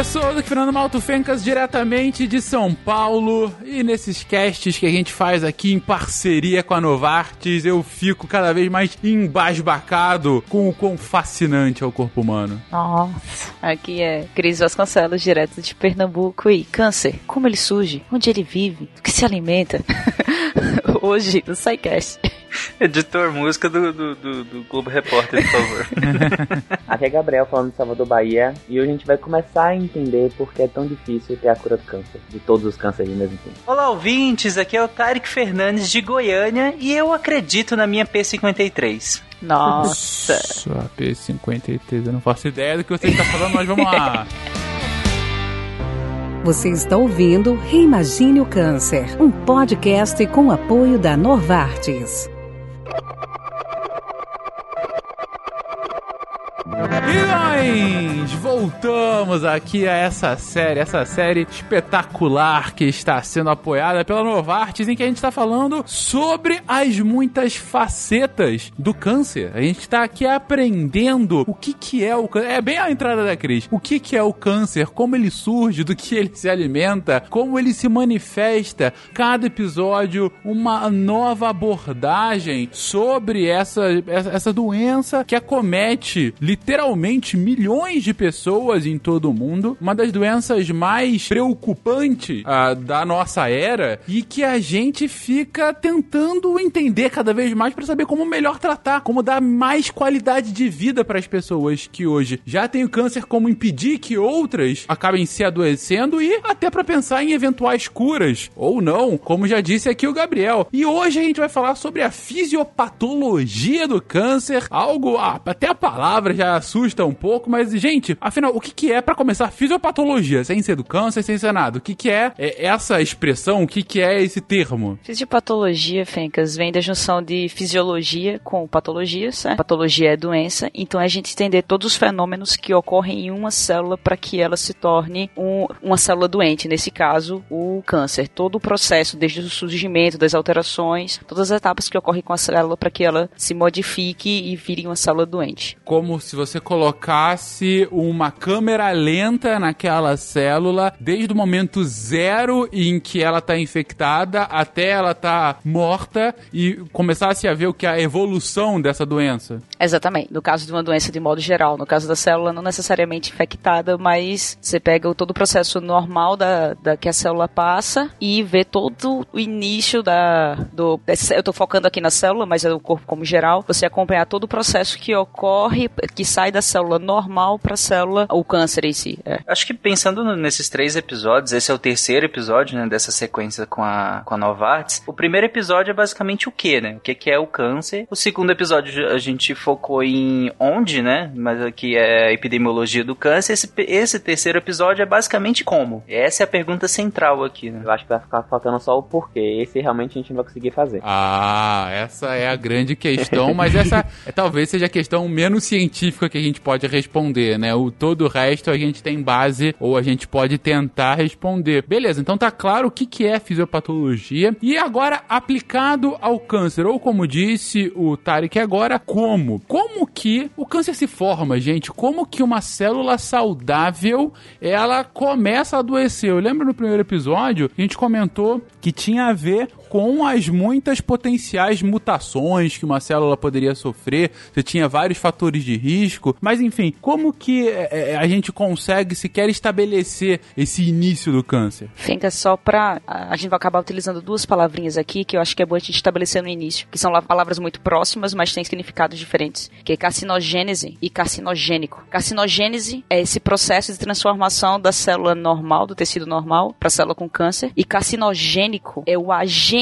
pessoas, aqui Fernando Malto Fencas, diretamente de São Paulo. E nesses casts que a gente faz aqui em parceria com a Novartis, eu fico cada vez mais embasbacado com o quão fascinante é o corpo humano. Nossa, aqui é Cris Vasconcelos, direto de Pernambuco. E câncer, como ele surge? Onde ele vive? Do que se alimenta? Hoje, no SciCast. Editor, música do, do, do, do Globo Repórter, por favor. Aqui é Gabriel falando de Salvador, Bahia, e hoje a gente vai começar a entender por que é tão difícil ter a cura do câncer, de todos os cânceres mesmo tempo. Olá, ouvintes, aqui é o Tarek Fernandes de Goiânia e eu acredito na minha P53. Nossa. Sua P53, eu não faço ideia do que você está falando, mas vamos lá. Você está ouvindo Reimagine o Câncer, um podcast com apoio da Novartis. you E nós voltamos aqui a essa série, essa série espetacular que está sendo apoiada pela Novartis, em que a gente está falando sobre as muitas facetas do câncer. A gente está aqui aprendendo o que, que é o câncer. É bem a entrada da Cris. O que, que é o câncer, como ele surge, do que ele se alimenta, como ele se manifesta. Cada episódio, uma nova abordagem sobre essa, essa, doença que acomete literalmente milhões de pessoas em todo o mundo, uma das doenças mais preocupantes ah, da nossa era e que a gente fica tentando entender cada vez mais para saber como melhor tratar, como dar mais qualidade de vida para as pessoas que hoje já têm o câncer, como impedir que outras acabem se adoecendo e até para pensar em eventuais curas ou não, como já disse aqui o Gabriel. E hoje a gente vai falar sobre a fisiopatologia do câncer, algo ah, até a palavra já assusta um pouco, mas gente, afinal, o que, que é, para começar, fisiopatologia? Sem ser do câncer, sem ser nada. O que, que é, é essa expressão? O que, que é esse termo? Fisiopatologia, Fencas, vem da junção de fisiologia com patologia, certo? Patologia é doença, então é a gente entender todos os fenômenos que ocorrem em uma célula para que ela se torne um, uma célula doente, nesse caso, o câncer. Todo o processo, desde o surgimento, das alterações, todas as etapas que ocorrem com a célula para que ela se modifique e vire uma célula doente. Como se você colocasse uma câmera lenta naquela célula, desde o momento zero em que ela está infectada até ela tá morta e começasse a ver o que é a evolução dessa doença. Exatamente. No caso de uma doença de modo geral, no caso da célula não necessariamente infectada, mas você pega todo o processo normal da, da que a célula passa e vê todo o início da do eu tô focando aqui na célula, mas é o corpo como geral, você acompanhar todo o processo que ocorre, que sai da célula normal para a célula o câncer em si. É. Acho que pensando nesses três episódios, esse é o terceiro episódio, né, dessa sequência com a com a Novartis. O primeiro episódio é basicamente o que, né? O que, que é o câncer. O segundo episódio a gente focou em onde, né? Mas aqui é a epidemiologia do câncer. Esse, esse terceiro episódio é basicamente como. Essa é a pergunta central aqui, né? Eu acho que vai ficar faltando só o porquê. Esse realmente a gente não vai conseguir fazer. Ah, essa é a grande questão, mas essa é, talvez seja a questão menos científica que a gente pode responder, né? O todo o resto a gente tem base ou a gente pode tentar responder. Beleza, então tá claro o que, que é fisiopatologia e agora aplicado ao câncer, ou como disse o Tarek agora, como? Como que o câncer se forma, gente? Como que uma célula saudável ela começa a adoecer? Eu lembro no primeiro episódio, a gente comentou que tinha a ver com as muitas potenciais mutações que uma célula poderia sofrer. Você tinha vários fatores de risco, mas enfim, como que é, a gente consegue sequer estabelecer esse início do câncer? Fica só pra. A gente vai acabar utilizando duas palavrinhas aqui que eu acho que é bom a gente estabelecer no início, que são palavras muito próximas, mas têm significados diferentes, que é carcinogênese e carcinogênico. Carcinogênese é esse processo de transformação da célula normal, do tecido normal, para célula com câncer, e carcinogênico é o agente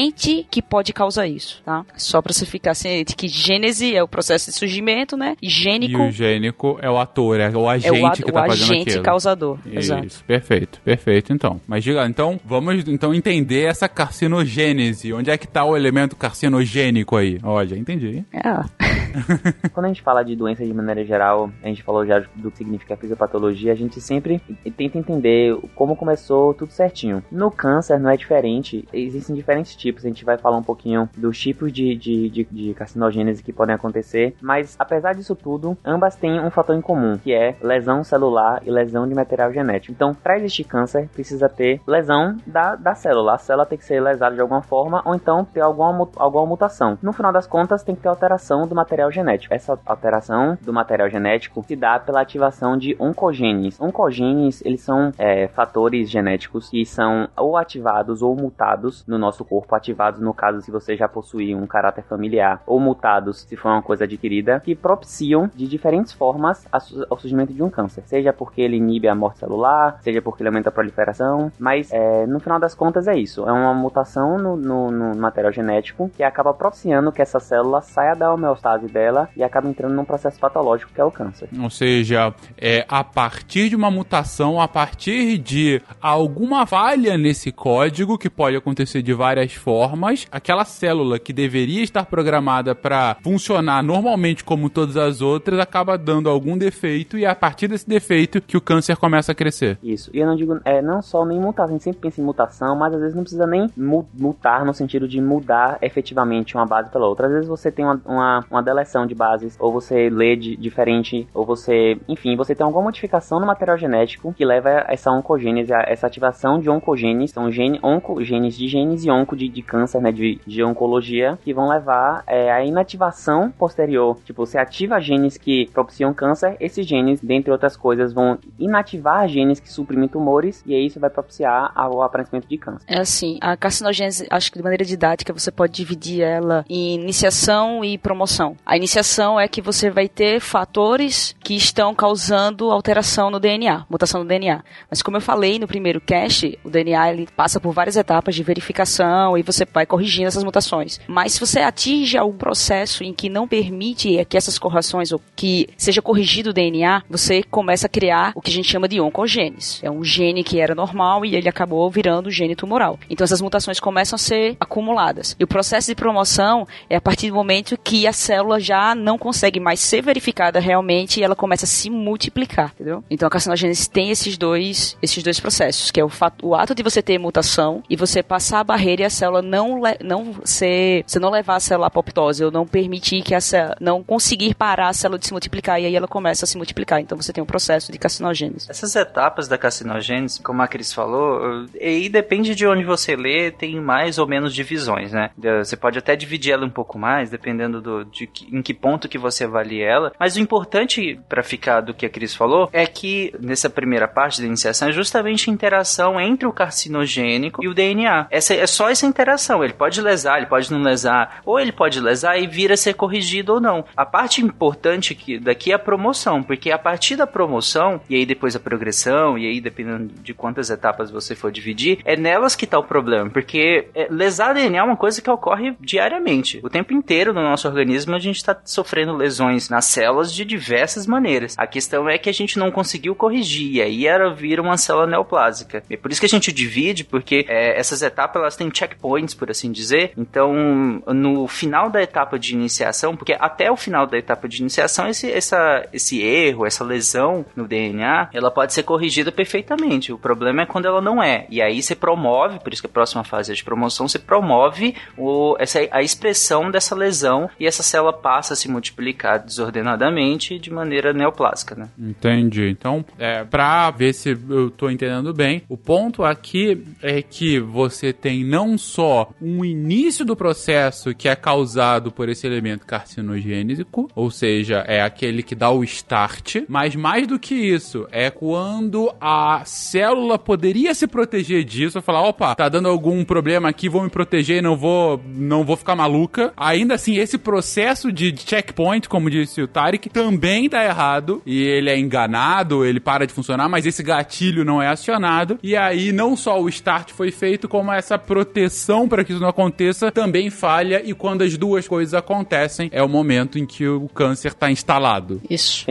que pode causar isso, tá? Só pra você ficar ciente que gênese é o processo de surgimento, né? E gênico... E o gênico é o ator, é o agente é o, que tá o fazendo agente aquilo. causador, Isso, exato. perfeito, perfeito, então. Mas diga, então, vamos então entender essa carcinogênese. Onde é que tá o elemento carcinogênico aí? Olha, entendi. É. Quando a gente fala de doença de maneira geral, a gente falou já do que significa fisiopatologia, a gente sempre tenta entender como começou tudo certinho. No câncer não é diferente, existem diferentes tipos, a gente vai falar um pouquinho dos tipos de, de, de, de carcinogênese que podem acontecer, mas apesar disso tudo, ambas têm um fator em comum, que é lesão celular e lesão de material genético. Então, para existir câncer, precisa ter lesão da, da célula. A célula tem que ser lesada de alguma forma, ou então ter alguma, alguma mutação. No final das contas, tem que ter alteração do material genético. Essa alteração do material genético se dá pela ativação de oncogenes. Oncogenes, eles são é, fatores genéticos que são ou ativados ou mutados no nosso corpo. Ativados, no caso, se você já possui um caráter familiar, ou mutados, se for uma coisa adquirida, que propiciam de diferentes formas ao surgimento de um câncer. Seja porque ele inibe a morte celular, seja porque ele aumenta a proliferação, mas é, no final das contas é isso. É uma mutação no, no, no material genético que acaba propiciando que essa célula saia da homeostase dela e acaba entrando num processo patológico que é o câncer. Ou seja, é, a partir de uma mutação, a partir de alguma falha nesse código, que pode acontecer de várias formas, aquela célula que deveria estar programada para funcionar normalmente como todas as outras, acaba dando algum defeito e é a partir desse defeito que o câncer começa a crescer. Isso. E eu não digo, é, não só nem mutação, a gente sempre pensa em mutação, mas às vezes não precisa nem mutar no sentido de mudar efetivamente uma base pela outra. Às vezes você tem uma, uma, uma deleção de bases, ou você lê de, diferente, ou você, enfim, você tem alguma modificação no material genético que leva a essa oncogênese, a essa ativação de oncogenes, são gene, oncogenes de genes e onco de, de câncer, né, de, de oncologia, que vão levar é, a inativação posterior. Tipo, você ativa genes que propiciam câncer, esses genes, dentre outras coisas, vão inativar genes que suprimem tumores, e aí isso vai propiciar o aparecimento de câncer. É assim, a carcinogênese, acho que de maneira didática, você pode dividir ela em iniciação e promoção. A iniciação é que você vai ter fatores que estão causando alteração no DNA, mutação no DNA. Mas como eu falei no primeiro cast, o DNA ele passa por várias etapas de verificação e você vai corrigindo essas mutações. Mas se você atinge algum processo em que não permite que essas correções ou que seja corrigido o DNA, você começa a criar o que a gente chama de oncogenes. É um gene que era normal e ele acabou virando gene tumoral. Então essas mutações começam a ser acumuladas. E o processo de promoção é a partir do momento que a célula já não consegue mais ser verificada realmente e ela começa a se multiplicar, entendeu? Então a carcinogênese tem esses dois, esses dois processos, que é o, fato, o ato de você ter mutação e você passar a barreira e a célula não, não ser, você não levar a célula à apoptose, ou não permitir que a célula, não conseguir parar a célula de se multiplicar e aí ela começa a se multiplicar. Então você tem um processo de carcinogênese. Essas etapas da carcinogênese, como a Cris falou, aí depende de onde você lê, tem mais ou menos divisões, né? Você pode até dividir ela um pouco mais, dependendo do, de que, em que ponto que você avalia ela. Mas o importante para ficar do que a Cris falou é que nessa primeira parte da iniciação é justamente a interação entre o carcinogênico e o DNA. Essa é só essa interação. Ele pode lesar, ele pode não lesar, ou ele pode lesar e vir a ser corrigido ou não. A parte importante que daqui é a promoção, porque a partir da promoção e aí depois a progressão e aí dependendo de quantas etapas você for dividir, é nelas que tá o problema, porque é, lesar DNA é uma coisa que ocorre diariamente. O tempo inteiro no nosso organismo a gente está sofrendo lesões nas células de diversas maneiras. A questão é que a gente não conseguiu corrigir, e aí era vira uma célula neoplásica. É por isso que a gente divide, porque é, essas etapas elas têm checkpoints, por assim dizer. Então, no final da etapa de iniciação, porque até o final da etapa de iniciação, esse, essa, esse erro, essa lesão no DNA, ela pode ser corrigida perfeitamente. O problema é quando ela não é. E aí você promove, por isso que a próxima fase é de promoção, você promove o, essa, a expressão dessa lesão e essa célula passa a se multiplicar desordenadamente de maneira neoplásica, né? Entendi. Então, é, pra ver se eu tô entendendo bem, o ponto aqui é que você tem não só um início do processo que é causado por esse elemento carcinogênico, ou seja, é aquele que dá o start, mas mais do que isso, é quando a célula poderia se proteger disso, falar, opa, tá dando algum problema aqui, vou me proteger, não vou, não vou ficar maluca. Ainda assim, esse processo de checkpoint, como disse o Tarek, também dá errado e ele é enganado, ele para de funcionar, mas esse gatilho não é acionado e aí não só o start foi feito, como essa proteção para que isso não aconteça também falha e quando as duas coisas acontecem, é o momento em que o câncer está instalado. Isso.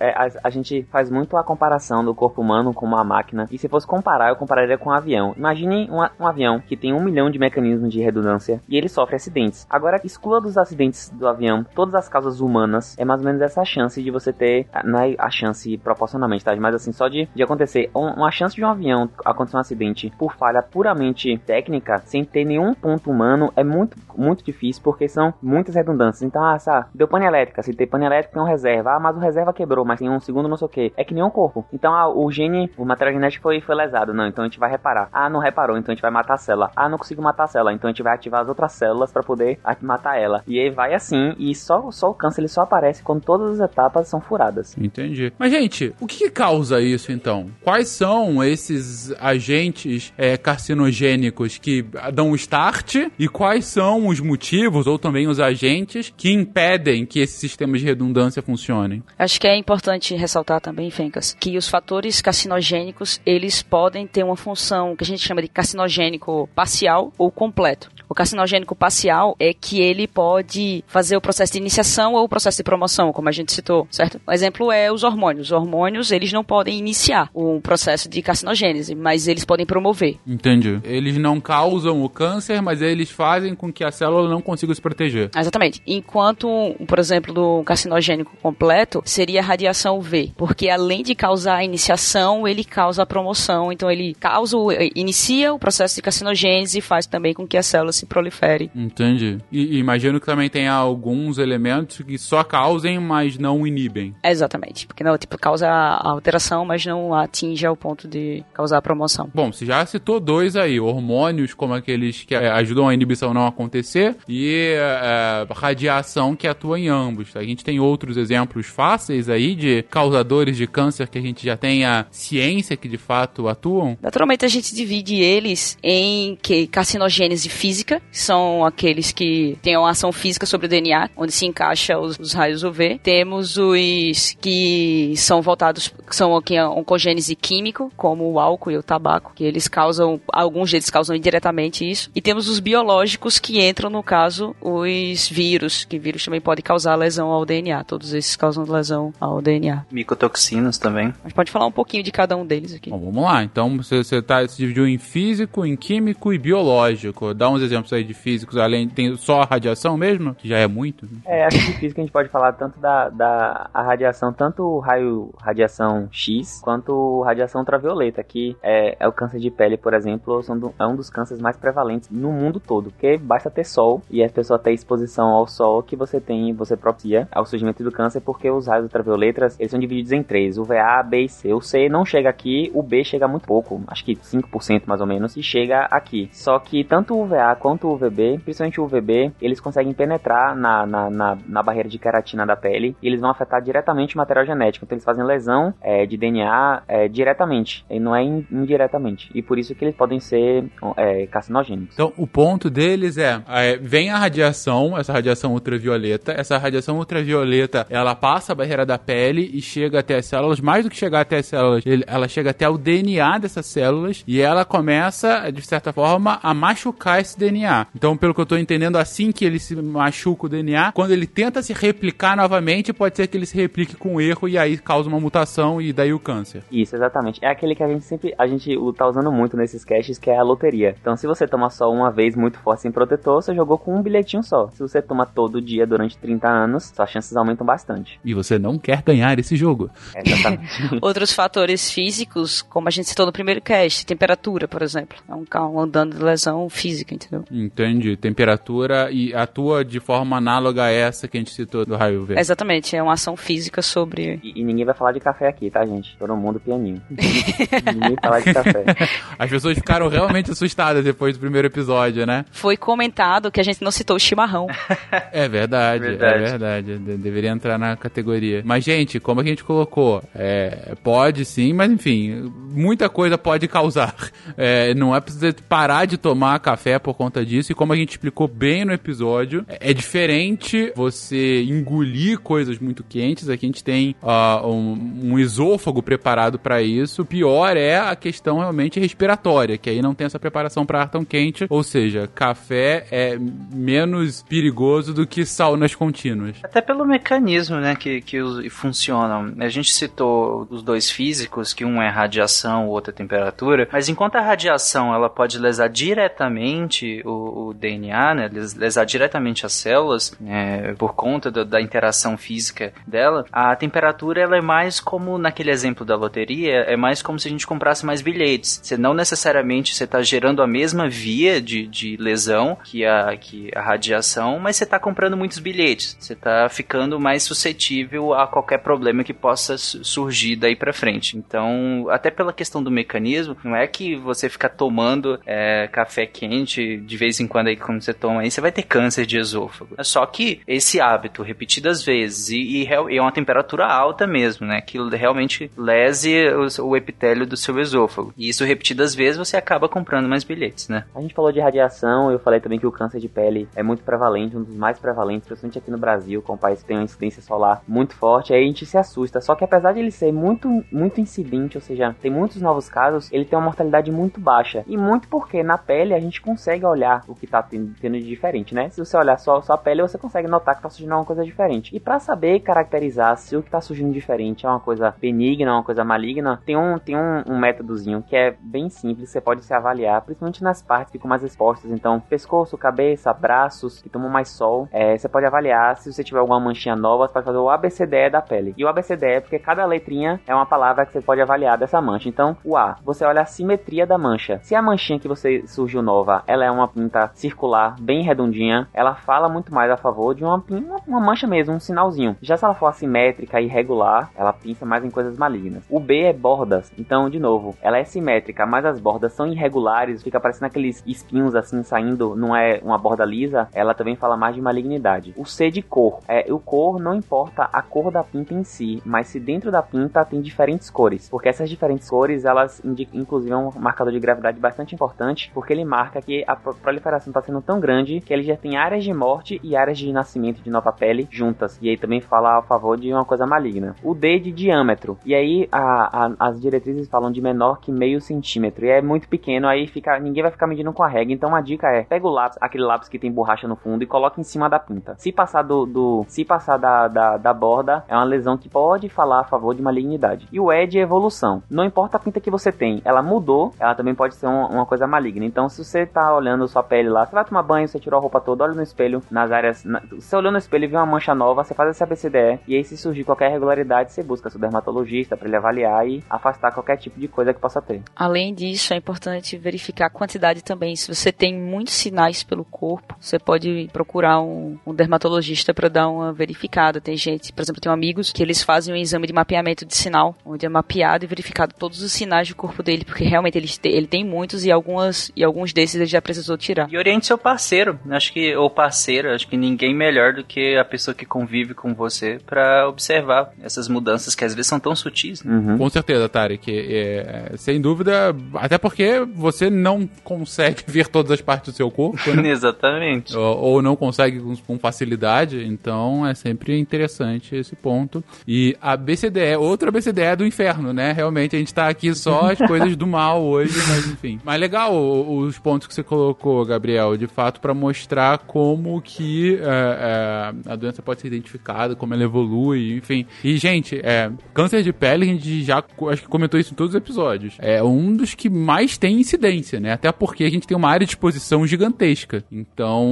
É, a, a, gente faz muito a comparação do corpo humano com uma máquina e se fosse comparar, eu compararia com um avião. Imagine um, um avião que tem um milhão de mecanismos de redundância e ele sofre acidentes. Agora, exclua dos acidentes do avião avião, todas as causas humanas, é mais ou menos essa chance de você ter, não é a chance proporcionalmente, tá? Mas assim, só de, de acontecer, uma chance de um avião acontecer um acidente por falha puramente técnica, sem ter nenhum ponto humano, é muito, muito difícil, porque são muitas redundâncias. Então, ah, sabe, deu pane elétrica, se tem pane elétrica tem um reserva, ah, mas o reserva quebrou, mas tem um segundo não sei o que. É que nem um corpo. Então, ah, o gene, o material genético foi, foi lesado, não, então a gente vai reparar. Ah, não reparou, então a gente vai matar a célula. Ah, não consigo matar a célula, então a gente vai ativar as outras células para poder matar ela. E aí vai assim, e só, só o câncer ele só aparece quando todas as etapas são furadas. Entendi. Mas, gente, o que, causa isso então? Quais são esses agentes é, carcinogênicos que dão o start e quais são os motivos ou também os agentes que impedem que esses sistemas de redundância funcionem? Acho que é importante ressaltar também, Fencas, que os fatores carcinogênicos eles podem ter uma função que a gente chama de carcinogênico parcial ou completo. O carcinogênico parcial é que ele pode fazer o processo de iniciação ou o processo de promoção, como a gente citou, certo? O exemplo é os hormônios. Os hormônios, eles não podem iniciar o processo de carcinogênese, mas eles podem promover. Entendi. Eles não causam o câncer, mas eles fazem com que a célula não consiga se proteger. Exatamente. Enquanto, por exemplo, do carcinogênico completo, seria a radiação UV, porque além de causar a iniciação, ele causa a promoção, então ele causa, inicia o processo de carcinogênese e faz também com que a célula se prolifere. Entendi. E imagino que também tem alguns elementos que só causem, mas não inibem. Exatamente. Porque não, tipo, causa a alteração, mas não atinge ao ponto de causar a promoção. Bom, você já citou dois aí, hormônios como aqueles que é, ajudam a inibição não acontecer e é, radiação que atua em ambos. A gente tem outros exemplos fáceis aí de causadores de câncer que a gente já tem a ciência que de fato atuam? Naturalmente a gente divide eles em que carcinogênese física, são aqueles que têm uma ação física sobre o DNA, onde se encaixa os, os raios UV. Temos os que são voltados, são aqui a oncogênese químico, como o álcool e o tabaco, que eles causam, alguns deles causam indiretamente isso. E temos os biológicos que entram, no caso, os vírus, que vírus também pode causar lesão ao DNA. Todos esses causam lesão ao DNA. Micotoxinas também. Mas pode falar um pouquinho de cada um deles aqui. Bom, vamos lá. Então você, você, tá, se dividiu em físico, em químico e biológico. Dá uns exemplos aí de físicos, além tem só a radiação mesmo, que já é muito. É, acho que de física a gente pode falar tanto da, da a radiação, tanto o raio radiação X, quanto radiação ultravioleta, que é, é o câncer de pele, por exemplo, do, é um dos cânceres mais prevalentes no mundo todo, porque basta ter sol e a pessoa ter exposição ao sol que você tem, você propicia ao surgimento do câncer, porque os raios ultravioletas, eles são divididos em três, o VA, B e C. O C não chega aqui, o B chega muito pouco, acho que 5% mais ou menos, e chega aqui. Só que tanto o VA quanto o UVB, principalmente o UVB, eles conseguem penetrar na, na, na, na barreira de queratina da pele e eles vão afetar diretamente o material genético. Então eles fazem lesão é, de DNA é, diretamente, e não é indiretamente. E por isso que eles podem ser é, carcinogênicos. Então o ponto deles é, é, vem a radiação, essa radiação ultravioleta, essa radiação ultravioleta, ela passa a barreira da pele e chega até as células, mais do que chegar até as células, ela chega até o DNA dessas células e ela começa, de certa forma, a machucar esse DNA. Então, pelo que eu tô entendendo, assim que ele se machuca o DNA, quando ele tenta se replicar novamente, pode ser que ele se replique com erro e aí causa uma mutação e daí o câncer. Isso, exatamente. É aquele que a gente sempre, a gente tá usando muito nesses caches, que é a loteria. Então, se você toma só uma vez muito forte sem protetor, você jogou com um bilhetinho só. Se você toma todo dia durante 30 anos, suas chances aumentam bastante. E você não quer ganhar esse jogo. É, exatamente. Outros fatores físicos, como a gente citou no primeiro cast, temperatura, por exemplo. É um, um dano de lesão física, entendeu? Entendi. Temperatura e atua de forma análoga a essa que a gente citou do raio V. Exatamente, é uma ação física sobre. E, e ninguém vai falar de café aqui, tá, gente? Todo mundo pianinho. ninguém fala de café. As pessoas ficaram realmente assustadas depois do primeiro episódio, né? Foi comentado que a gente não citou o chimarrão. é verdade, verdade. é verdade. De deveria entrar na categoria. Mas, gente, como a gente colocou, é, pode sim, mas enfim, muita coisa pode causar. É, não é preciso parar de tomar café por conta disso, e como a gente explicou bem no episódio, é, é diferente você engolir coisas muito quentes. Aqui a gente tem uh, um, um esôfago preparado para isso. O pior é a questão realmente respiratória, que aí não tem essa preparação para ar tão quente. Ou seja, café é menos perigoso do que saunas contínuas. Até pelo mecanismo, né, que, que funcionam. A gente citou os dois físicos, que um é radiação, o outro é temperatura, mas enquanto a radiação ela pode lesar diretamente o, o DNA, né, lesar diretamente as células, é, por conta do, da interação física dela, a temperatura ela é mais como naquele exemplo da loteria, é mais como se a gente comprasse mais bilhetes. Você não necessariamente você está gerando a mesma via de, de lesão que a, que a radiação, mas você está comprando muitos bilhetes. Você está ficando mais suscetível a qualquer problema que possa surgir daí para frente. Então, até pela questão do mecanismo, não é que você fica tomando é, café quente de vez em quando aí quando você toma aí, você vai ter câncer de esôfago. Só que esse hábito repetidas vezes e, e, e é uma temperatura alta mesmo, né? Que realmente lese o, o epitélio do seu esôfago. E isso repetidas vezes você acaba comprando mais bilhetes, né? A gente falou de radiação, eu falei também que o câncer de pele é muito prevalente, um dos mais prevalentes, principalmente aqui no Brasil, com um país que tem uma incidência solar muito forte, aí a gente se assusta. Só que apesar de ele ser muito, muito incidente, ou seja, tem muitos novos casos, ele tem uma mortalidade muito baixa. E muito porque na pele a gente consegue olhar o que tá tendo, de diferente, né? Se você olhar só, a pele, você consegue notar que tá surgindo uma coisa diferente. E para saber caracterizar se o que tá surgindo diferente é uma coisa benigna, uma coisa maligna, tem um, tem um, um métodozinho que é bem simples, você pode se avaliar, principalmente nas partes que ficam mais expostas. Então, pescoço, cabeça, braços, que tomam mais sol. É, você pode avaliar se você tiver alguma manchinha nova, você pode fazer o ABCDE da pele. E o ABCDE é porque cada letrinha é uma palavra que você pode avaliar dessa mancha. Então, o A, você olha a simetria da mancha. Se a manchinha que você surgiu nova, ela é uma pinta circular, bem redondinha, ela fala muito mais a favor de uma, uma, uma mancha mesmo, um sinalzinho. Já se ela for assimétrica e irregular, ela pinça mais em coisas malignas. O B é bordas. Então, de novo, ela é simétrica, mas as bordas são irregulares, fica parecendo aqueles espinhos assim saindo, não é uma borda lisa, ela também fala mais de malignidade. O C de cor. É, o cor não importa a cor da pinta em si, mas se dentro da pinta tem diferentes cores, porque essas diferentes cores, elas indicam, inclusive, é um marcador de gravidade bastante importante, porque ele marca que a proliferação está sendo tão grande que ele já tem áreas de morte e áreas de nascimento de nova pele juntas. E aí também fala a favor de uma coisa maligna. O D de diâmetro. E aí a, a, as diretrizes falam de menor que meio centímetro. E é muito pequeno, aí fica, ninguém vai ficar medindo com a regra. Então a dica é: pega o lápis, aquele lápis que tem borracha no fundo, e coloca em cima da pinta. Se passar do. do se passar da, da, da borda, é uma lesão que pode falar a favor de malignidade. E o E de evolução. Não importa a pinta que você tem, ela mudou, ela também pode ser um, uma coisa maligna. Então, se você tá olhando sua pele lá, você vai tomar banho, você tirou a roupa toda, olha no espelho, nas áreas. Na, você olhou no espelho e viu uma mancha nova, você faz esse ABCDE, e aí se surgir qualquer irregularidade, você busca seu dermatologista para ele avaliar e afastar qualquer tipo de coisa que possa ter. Além disso, é importante verificar a quantidade também. Se você tem muitos sinais pelo corpo, você pode procurar um, um dermatologista para dar uma verificada. Tem gente, por exemplo, tem amigos que eles fazem um exame de mapeamento de sinal, onde é mapeado e verificado todos os sinais do corpo dele, porque realmente ele, ele tem muitos e algumas e alguns desses ele já precisou tirar. E oriente seu parceiro, acho que ou parceiro, acho que ninguém melhor do que a pessoa que convive com você para observar essas mudanças que às vezes são tão sutis. Né? Uhum. Com certeza, Tarek. É, sem dúvida, até porque você não consegue ver todas as partes do seu corpo. Né? Exatamente. Ou, ou, não consegue com, com, facilidade, então é sempre interessante esse ponto. E a BCDE, outra BCDE do inferno, né? Realmente a gente tá aqui só as coisas do mal hoje, mas enfim. Mas legal os pontos que você colocou, Gabriel, de fato, para mostrar como que é, é, a doença pode ser identificada, como ela evolui, enfim. E, gente, é, câncer de pele, a gente já acho que comentou isso em todos os episódios. É um dos que mais tem incidência, né? Até porque a gente tem uma área de exposição gigantesca. Então,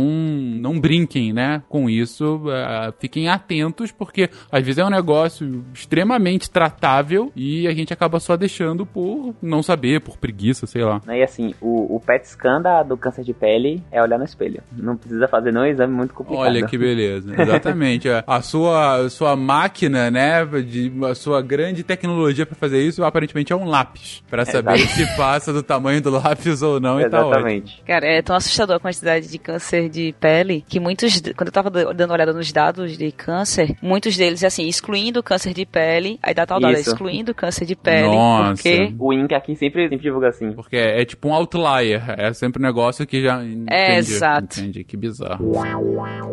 não brinquem, né, com isso. É, fiquem atentos, porque às vezes é um negócio extremamente tratável e a gente acaba só deixando por não saber, por preguiça, sei lá. E assim, o, o PET scan da, do câncer de pele é olhar no espelho. Não precisa fazer nenhum exame muito complicado. Olha que beleza. Exatamente. a sua, sua máquina, né, de, a sua grande tecnologia para fazer isso, aparentemente é um lápis. para saber se passa do tamanho do lápis ou não Exatamente. e tá Cara, é tão assustador a quantidade de câncer de pele que muitos, quando eu tava dando uma olhada nos dados de câncer, muitos deles, assim, excluindo o câncer de pele, aí dá tal dado, excluindo o câncer de pele, Nossa. porque... O INC aqui sempre, sempre divulga assim. Porque é, é, tipo um outlier, é sempre um negócio que já... Entendi, é, exato. Entendi, que bizarro.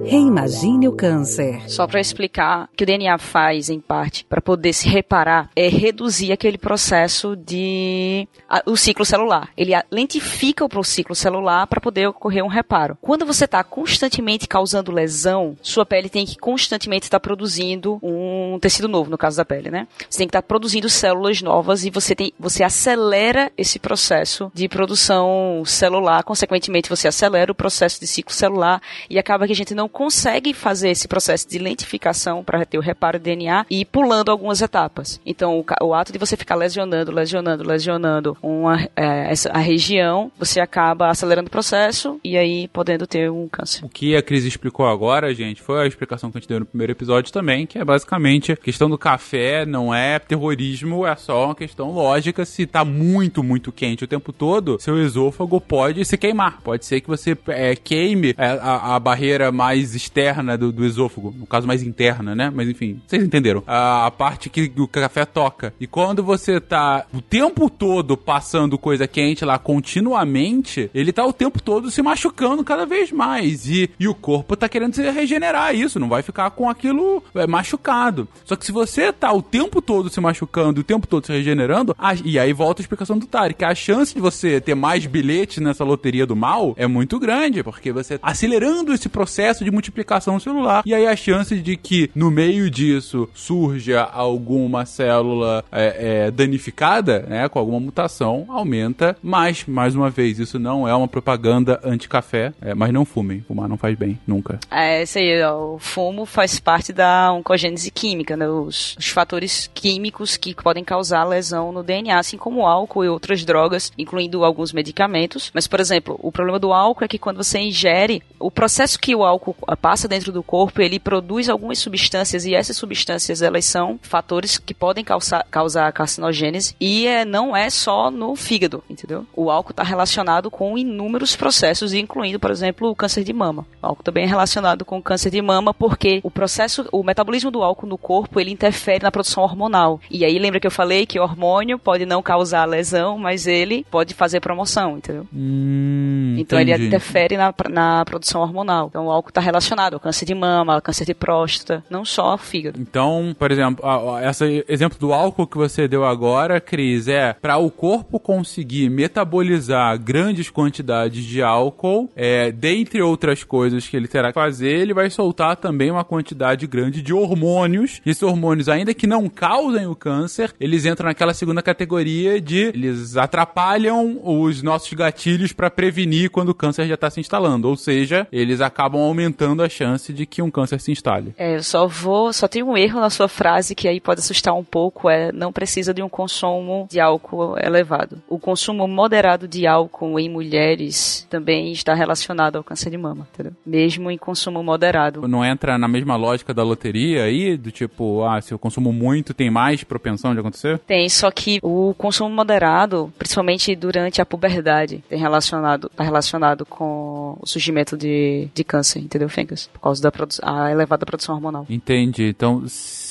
Reimagine o câncer. Só para explicar, o que o DNA faz, em parte, para poder se reparar, é reduzir aquele processo de... A, o ciclo celular. Ele lentifica o ciclo celular para poder ocorrer um reparo. Quando você está constantemente causando lesão, sua pele tem que constantemente estar tá produzindo um tecido novo, no caso da pele, né? Você tem que estar tá produzindo células novas e você tem, você acelera esse processo de produção celular, consequentemente consequentemente você acelera o processo de ciclo celular e acaba que a gente não consegue fazer esse processo de lentificação para ter o reparo de DNA e ir pulando algumas etapas. Então, o, o ato de você ficar lesionando, lesionando, lesionando uma, é, essa, a região, você acaba acelerando o processo e aí podendo ter um câncer. O que a Cris explicou agora, gente, foi a explicação que a gente deu no primeiro episódio também, que é basicamente a questão do café não é terrorismo, é só uma questão lógica. Se tá muito, muito quente o tempo todo, seu esôfago pode se queimar. Pode ser que você é, queime a, a, a, barreira mais externa do, do, esôfago, no caso mais interna, né? Mas enfim, vocês entenderam. A, a parte que o café toca. E quando você tá o tempo todo passando coisa quente lá continuamente, ele tá o tempo todo se machucando cada vez mais. E, e o corpo tá querendo se regenerar isso, não vai ficar com aquilo é, machucado. Só que se você tá o tempo todo se machucando, o tempo todo se regenerando, a, e aí volta a explicação do que a chance de você ter mais bilhetes nessa loteria do mal é muito grande, porque você tá acelerando esse processo de multiplicação celular. E aí a chance de que no meio disso surja alguma célula é, é, danificada, né, com alguma mutação, aumenta. Mas, mais uma vez, isso não é uma propaganda anti-café, é, mas não fumem. Fumar não faz bem, nunca. É, isso aí, ó, o fumo faz parte da oncogênese química, né, os, os fatores químicos que podem causar lesão no DNA, assim como álcool e outras drogas, incluindo alguns medicamentos. Mas, por exemplo, o problema do álcool é que quando você ingere, o processo que o álcool passa dentro do corpo, ele produz algumas substâncias e essas substâncias elas são fatores que podem causar, causar carcinogênese e é, não é só no fígado, entendeu? O álcool está relacionado com inúmeros processos, incluindo, por exemplo, o câncer de mama. O álcool também é relacionado com o câncer de mama porque o processo, o metabolismo do álcool no corpo, ele interfere na produção hormonal. E aí lembra que eu falei que o hormônio pode não causar lesão, mas ele pode fazer promoção, entendeu? Hum, então entendi. ele interfere na, na produção hormonal. Então o álcool está relacionado ao câncer de mama, ao câncer de próstata, não só ao fígado. Então, por exemplo, esse exemplo do álcool que você deu agora, Cris, é para o corpo conseguir metabolizar grandes quantidades de álcool, é, dentre outras coisas que ele terá que fazer, ele vai soltar também uma quantidade grande de hormônios. E esses hormônios, ainda que não causem o câncer, eles entram naquela segunda categoria de eles atrapalham os nossos gatilhos para prevenir quando o câncer já está se instalando. Ou seja, eles acabam aumentando a chance de que um câncer se instale. É, eu só vou, só tem um erro na sua frase que aí pode assustar um pouco, é não precisa de um consumo de álcool elevado. O consumo moderado de álcool em mulheres também está relacionado ao câncer de mama, entendeu? Mesmo em consumo moderado. Não entra na mesma lógica da loteria aí, do tipo, ah, se eu consumo muito, tem mais propensão de acontecer? Tem, só que o consumo moderado, principalmente durante a puberdade, tem relacionado, tá relacionado com o surgimento de, de câncer, entendeu, Fencas? Por causa da a elevada produção hormonal. Entendi. Então, se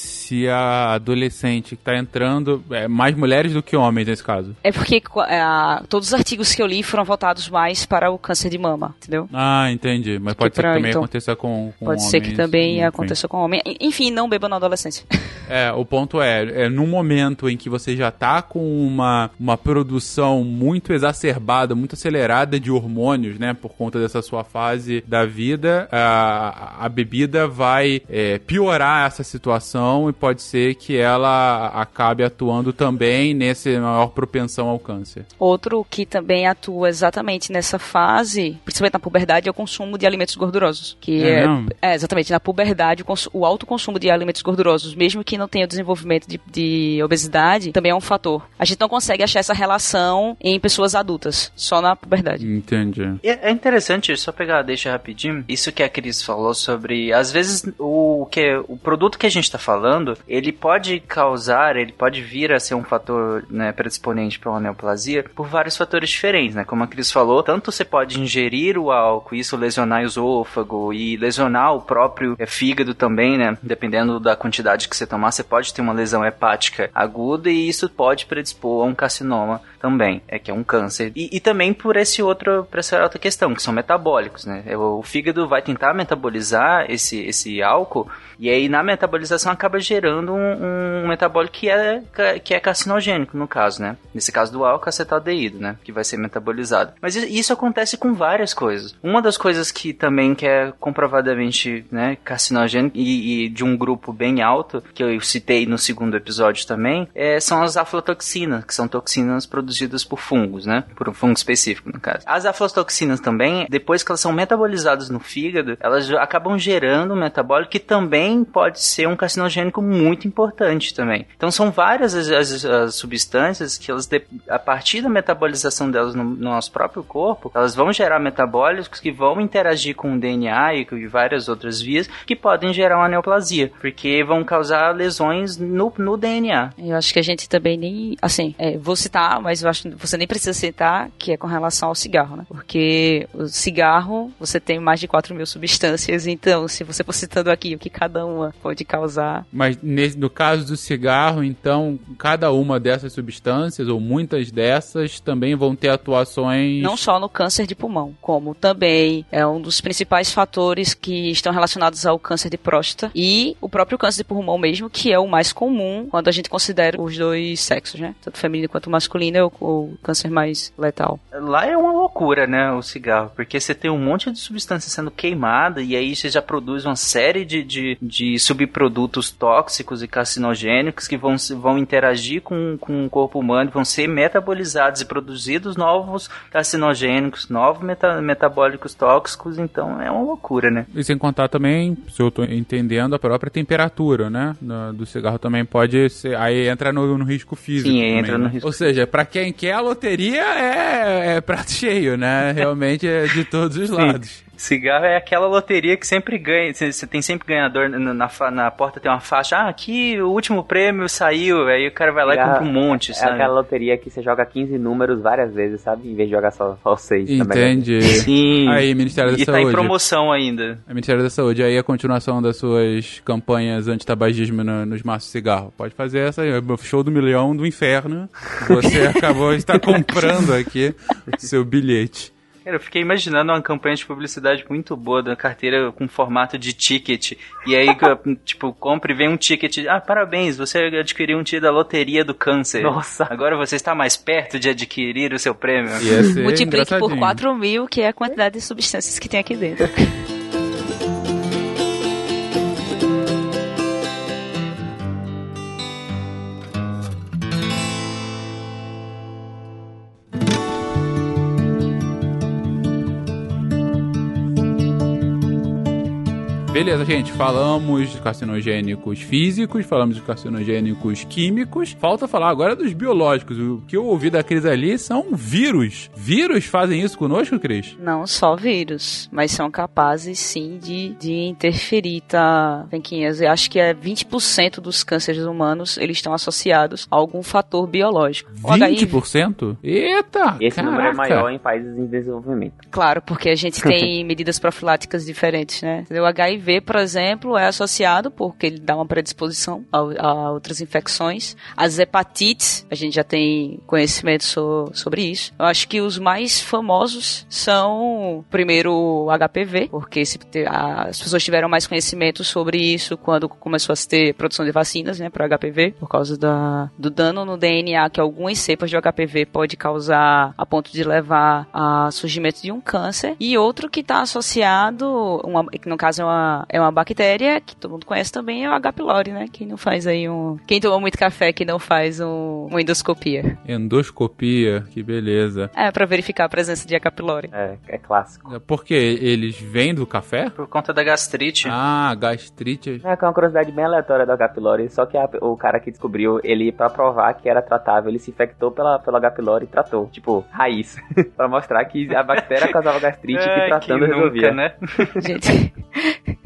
a adolescente que tá entrando, é mais mulheres do que homens nesse caso? É porque é, todos os artigos que eu li foram voltados mais para o câncer de mama, entendeu? Ah, entendi. Mas pode ser que também então, aconteça com, com Pode homens, ser que também enfim. aconteça com homem. Enfim, não beba na adolescência. É, o ponto é, é num momento em que você já tá com uma, uma produção muito exacerbada, muito acelerada de hormônios, né, por conta dessa sua fase da vida, a, a bebida vai é, piorar essa situação e pode ser que ela acabe atuando também nesse maior propensão ao câncer. Outro que também atua exatamente nessa fase, principalmente na puberdade, é o consumo de alimentos gordurosos. Que é, é, é exatamente, na puberdade, o, o alto consumo de alimentos gordurosos, mesmo que não tenha o desenvolvimento de, de obesidade, também é um fator. A gente não consegue achar essa relação em pessoas adultas, só na puberdade. Entendi. É interessante, só pegar, deixa rapidinho, isso que a Cris falou sobre, às vezes, o que o produto que a gente tá falando falando, ele pode causar, ele pode vir a ser um fator né, predisponente para uma neoplasia por vários fatores diferentes, né? Como a Cris falou, tanto você pode ingerir o álcool, isso lesionar o esôfago e lesionar o próprio é, fígado também, né? Dependendo da quantidade que você tomar, você pode ter uma lesão hepática aguda e isso pode predispor a um carcinoma também, é que é um câncer. E, e também por esse outro, por essa outra questão, que são metabólicos, né? O fígado vai tentar metabolizar esse, esse álcool e aí na metabolização acaba gerando gerando um, um que é, que é carcinogênico, no caso, né? Nesse caso do álcool acetaldeído, né? Que vai ser metabolizado. Mas isso acontece com várias coisas. Uma das coisas que também que é comprovadamente né, carcinogênico e, e de um grupo bem alto, que eu citei no segundo episódio também, é, são as aflatoxinas, que são toxinas produzidas por fungos, né? Por um fungo específico, no caso. As aflatoxinas também, depois que elas são metabolizadas no fígado, elas acabam gerando um metabólico que também pode ser um carcinogênico muito importante também. Então são várias as, as, as substâncias que elas, a partir da metabolização delas no, no, nosso próprio corpo, elas vão gerar metabólicos que vão interagir com o DNA e com várias outras vias que podem gerar uma neoplasia, porque vão causar lesões no, no DNA. Eu acho que a gente também nem, assim, é, vou citar, mas eu acho que você nem precisa citar que é com relação ao cigarro, né? Porque o cigarro, você tem mais de 4 mil substâncias, então se você for citando aqui o que cada uma pode causar. Mas nesse, no caso do cigarro, então, cada uma dessas substâncias, ou muitas dessas, também vão ter atuações. Não só no câncer de pulmão, como também é um dos principais fatores que estão relacionados ao câncer de próstata e o próprio câncer de pulmão mesmo, que é o mais comum quando a gente considera os dois sexos, né? Tanto feminino quanto masculino é o, o câncer mais letal. Lá é uma loucura, né, o cigarro, porque você tem um monte de substância sendo queimada e aí você já produz uma série de, de, de subprodutos tóxicos e carcinogênicos que vão, vão interagir com, com o corpo humano, vão ser metabolizados e produzidos novos carcinogênicos, novos meta, metabólicos tóxicos, então é uma loucura, né? E sem contar também, se eu estou entendendo, a própria temperatura, né, do cigarro também pode ser, aí entra no, no risco físico. Sim, também, entra no né? risco. Ou seja, para quem quer a loteria é, é prato cheio, né? Realmente é de todos os lados. Cigarro é aquela loteria que sempre ganha. Você tem sempre ganhador na, na, na, porta, tem uma faixa. Ah, aqui o último prêmio saiu. Aí o cara vai lá Cigarro, e compra um monte, é aquela loteria que você joga 15 números várias vezes, sabe? Em vez de jogar só, só 6. Entendi. Sim. Aí, Ministério da e Saúde. E tá em promoção ainda. É Ministério da Saúde. Aí a continuação das suas campanhas anti-tabagismo no, nos maços de cigarro. Pode fazer essa aí. Show do milhão do inferno. Você acabou de estar comprando aqui seu bilhete. Cara, eu fiquei imaginando uma campanha de publicidade muito boa da carteira com formato de ticket. E aí, tipo, compra e vem um ticket. Ah, parabéns, você adquiriu um ticket da loteria do câncer. Nossa. Agora você está mais perto de adquirir o seu prêmio. Multiplique por 4 mil, que é a quantidade de substâncias que tem aqui dentro. Beleza, gente, falamos de carcinogênicos físicos, falamos de carcinogênicos químicos. Falta falar agora dos biológicos. O que eu ouvi da Cris ali são vírus. Vírus fazem isso conosco, Cris? Não só vírus, mas são capazes sim de, de interferir, tá, Venquinhas? Eu acho que é 20% dos cânceres humanos eles estão associados a algum fator biológico. 20%? Eita! Esse caraca. número é maior em países em desenvolvimento. Claro, porque a gente tem medidas profiláticas diferentes, né? O HIV HIV, por exemplo, é associado porque ele dá uma predisposição a, a outras infecções. As hepatites, a gente já tem conhecimento so, sobre isso. Eu acho que os mais famosos são, primeiro, o HPV, porque se, as pessoas tiveram mais conhecimento sobre isso quando começou a se ter produção de vacinas, né, para HPV, por causa da, do dano no DNA que algumas cepas de HPV pode causar a ponto de levar a surgimento de um câncer. E outro que está associado, uma, que no caso é uma é uma bactéria que todo mundo conhece também, é o H. pylori, né? Quem não faz aí um... Quem toma muito café que não faz um, uma endoscopia. Endoscopia, que beleza. É, pra verificar a presença de H. pylori. É, é clássico. Porque eles vêm do café? Por conta da gastrite. Ah, gastrite. É, que é uma curiosidade bem aleatória do H. pylori, só que a, o cara que descobriu, ele, pra provar que era tratável, ele se infectou pela, pelo H. pylori e tratou. Tipo, raiz. pra mostrar que a bactéria causava gastrite é, e tratando que resolvia. né? Gente...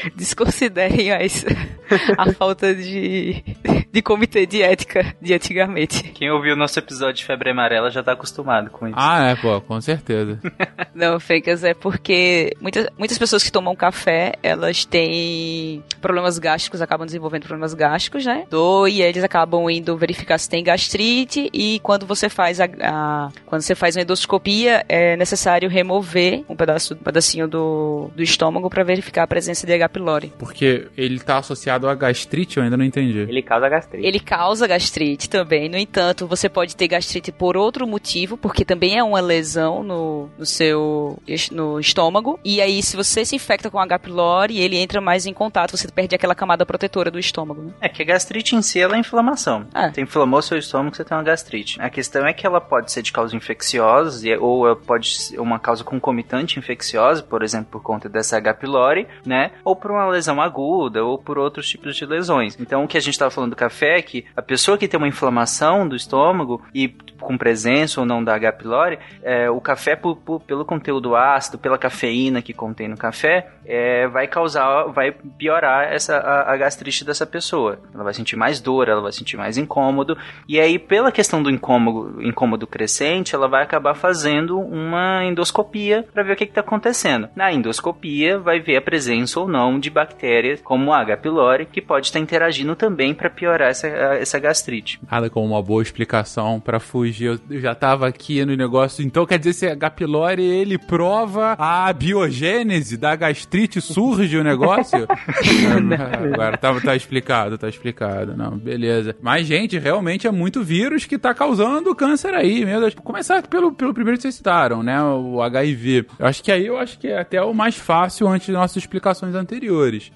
desconsiderem as, a falta de, de comitê de ética de antigamente. Quem ouviu o nosso episódio de febre amarela já tá acostumado com isso. Ah, é, pô, com certeza. Não, Fencas, é porque muitas, muitas pessoas que tomam café, elas têm problemas gástricos, acabam desenvolvendo problemas gástricos, né? Do, e eles acabam indo verificar se tem gastrite e quando você faz a, a quando você faz uma endoscopia, é necessário remover um pedaço, um pedacinho do, do estômago para verificar a presença de H. pylori. Porque ele tá associado a gastrite, eu ainda não entendi. Ele causa gastrite. Ele causa gastrite também. No entanto, você pode ter gastrite por outro motivo, porque também é uma lesão no, no seu no estômago. E aí, se você se infecta com H. pylori, ele entra mais em contato, você perde aquela camada protetora do estômago. Né? É que a gastrite em si ela é inflamação. É. Você inflamou seu estômago, você tem uma gastrite. A questão é que ela pode ser de causa infecciosa, e- ou ela pode ser uma causa concomitante infecciosa, por exemplo, por conta dessa H. pylori, né? Ou por uma lesão aguda, ou por outros tipos de lesões. Então, o que a gente estava falando do café é que a pessoa que tem uma inflamação do estômago e com presença ou não da H. pylori, é, o café, por- por- pelo conteúdo ácido, pela cafeína que contém no café, é, vai causar, vai piorar essa, a, a gastrite dessa pessoa. Ela vai sentir mais dor, ela vai sentir mais incômodo, e aí, pela questão do incômodo, incômodo crescente, ela vai acabar fazendo uma endoscopia para ver o que está acontecendo. Na endoscopia, vai ver a presença ou não de bactérias como a H. pylori, que pode estar interagindo também para piorar essa, essa gastrite. Nada como uma boa explicação pra fugir. Eu já tava aqui no negócio. Então quer dizer, esse H. pylori, ele prova a biogênese da gastrite, surge o negócio? Agora tá, tá explicado, tá explicado. Não, beleza. Mas, gente, realmente é muito vírus que tá causando câncer aí, meu Deus. Começar pelo, pelo primeiro que vocês citaram, né? O HIV. Eu acho que aí eu acho que é até o mais fácil antes das nossas explicações anteriores.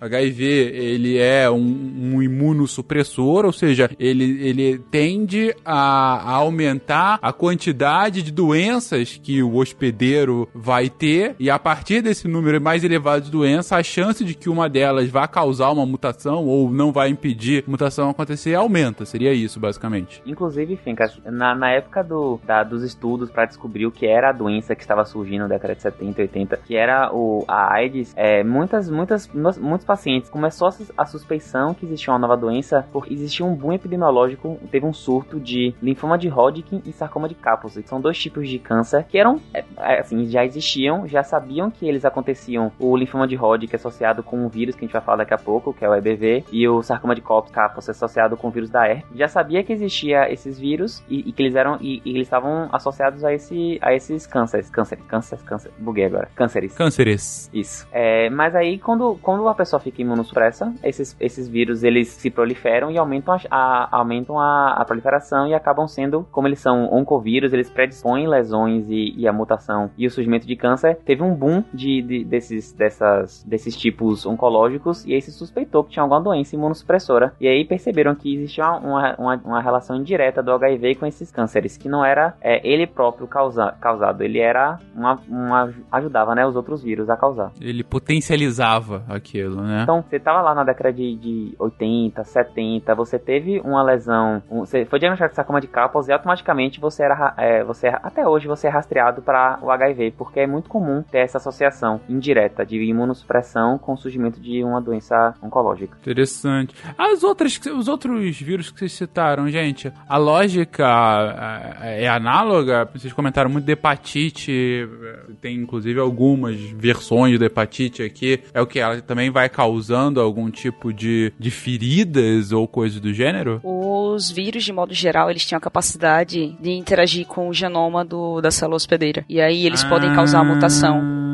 O HIV, ele é um, um imunossupressor, ou seja, ele, ele tende a, a aumentar a quantidade de doenças que o hospedeiro vai ter, e a partir desse número mais elevado de doenças, a chance de que uma delas vá causar uma mutação ou não vai impedir mutação acontecer aumenta. Seria isso, basicamente. Inclusive, Fincas, na, na época do, da- dos estudos para descobrir o que era a doença que estava surgindo na década de 70 e 80, que era o, a AIDS, é, muitas, muitas, nos- muitos pacientes começou a, sus- a suspeição que existia uma nova doença porque existia um boom epidemiológico, teve um surto de linfoma de Hodgkin e sarcoma de Kaposi, que são dois tipos de câncer que eram, é, é, assim, já existiam, já sabiam que eles aconteciam. O linfoma de Hodgkin é associado com um vírus que a gente vai falar daqui a pouco, que é o EBV, e o sarcoma de Kaposi associado com o vírus da herpes. Já sabia que existia esses vírus e, e que eles eram e, e eles estavam associados a esse a esses cânceres, cânceres, cânceres, câncer, buguei agora, cânceres. Cânceres. Isso. É, mas aí, quando, quando a pessoa fica imunossupressa, esses, esses vírus eles se proliferam e aumentam, a, a- aumentam a, a proliferação e acabam sendo, como eles são oncovírus, eles predispõem lesões e, e a mutação e o surgimento de câncer. Teve um boom de, de- desses, dessas, desses tipos oncológicos e aí se suspeitou que tinha alguma doença imunossupressora. E aí perceberam que existia uma, uma, uma relação indireta do HIV com esses cânceres, que não era é, ele próprio causa, causado, ele era uma, uma ajudava né, os outros vírus a causar. Ele potencializava aquilo, né? Então, você tava lá na década de, de 80, 70, você teve uma lesão, um- você foi diagnosticado com sarcoma de Kaposi e automaticamente você era, ra- é, você até hoje você é rastreado para o HIV, porque é muito comum ter essa associação indireta de imunossupressão com o surgimento de uma doença oncológica. Interessante. As outras, os outros vírus que vocês citaram, gente, a lógica é, é análoga? Vocês comentaram muito de hepatite, tem inclusive algumas versões da hepatite aqui. É o que? Ela também vai causando algum tipo de, de feridas ou coisa do gênero? Os vírus, de modo geral, eles têm a capacidade de interagir com o genoma do, da célula hospedeira. E aí eles podem causar mutação.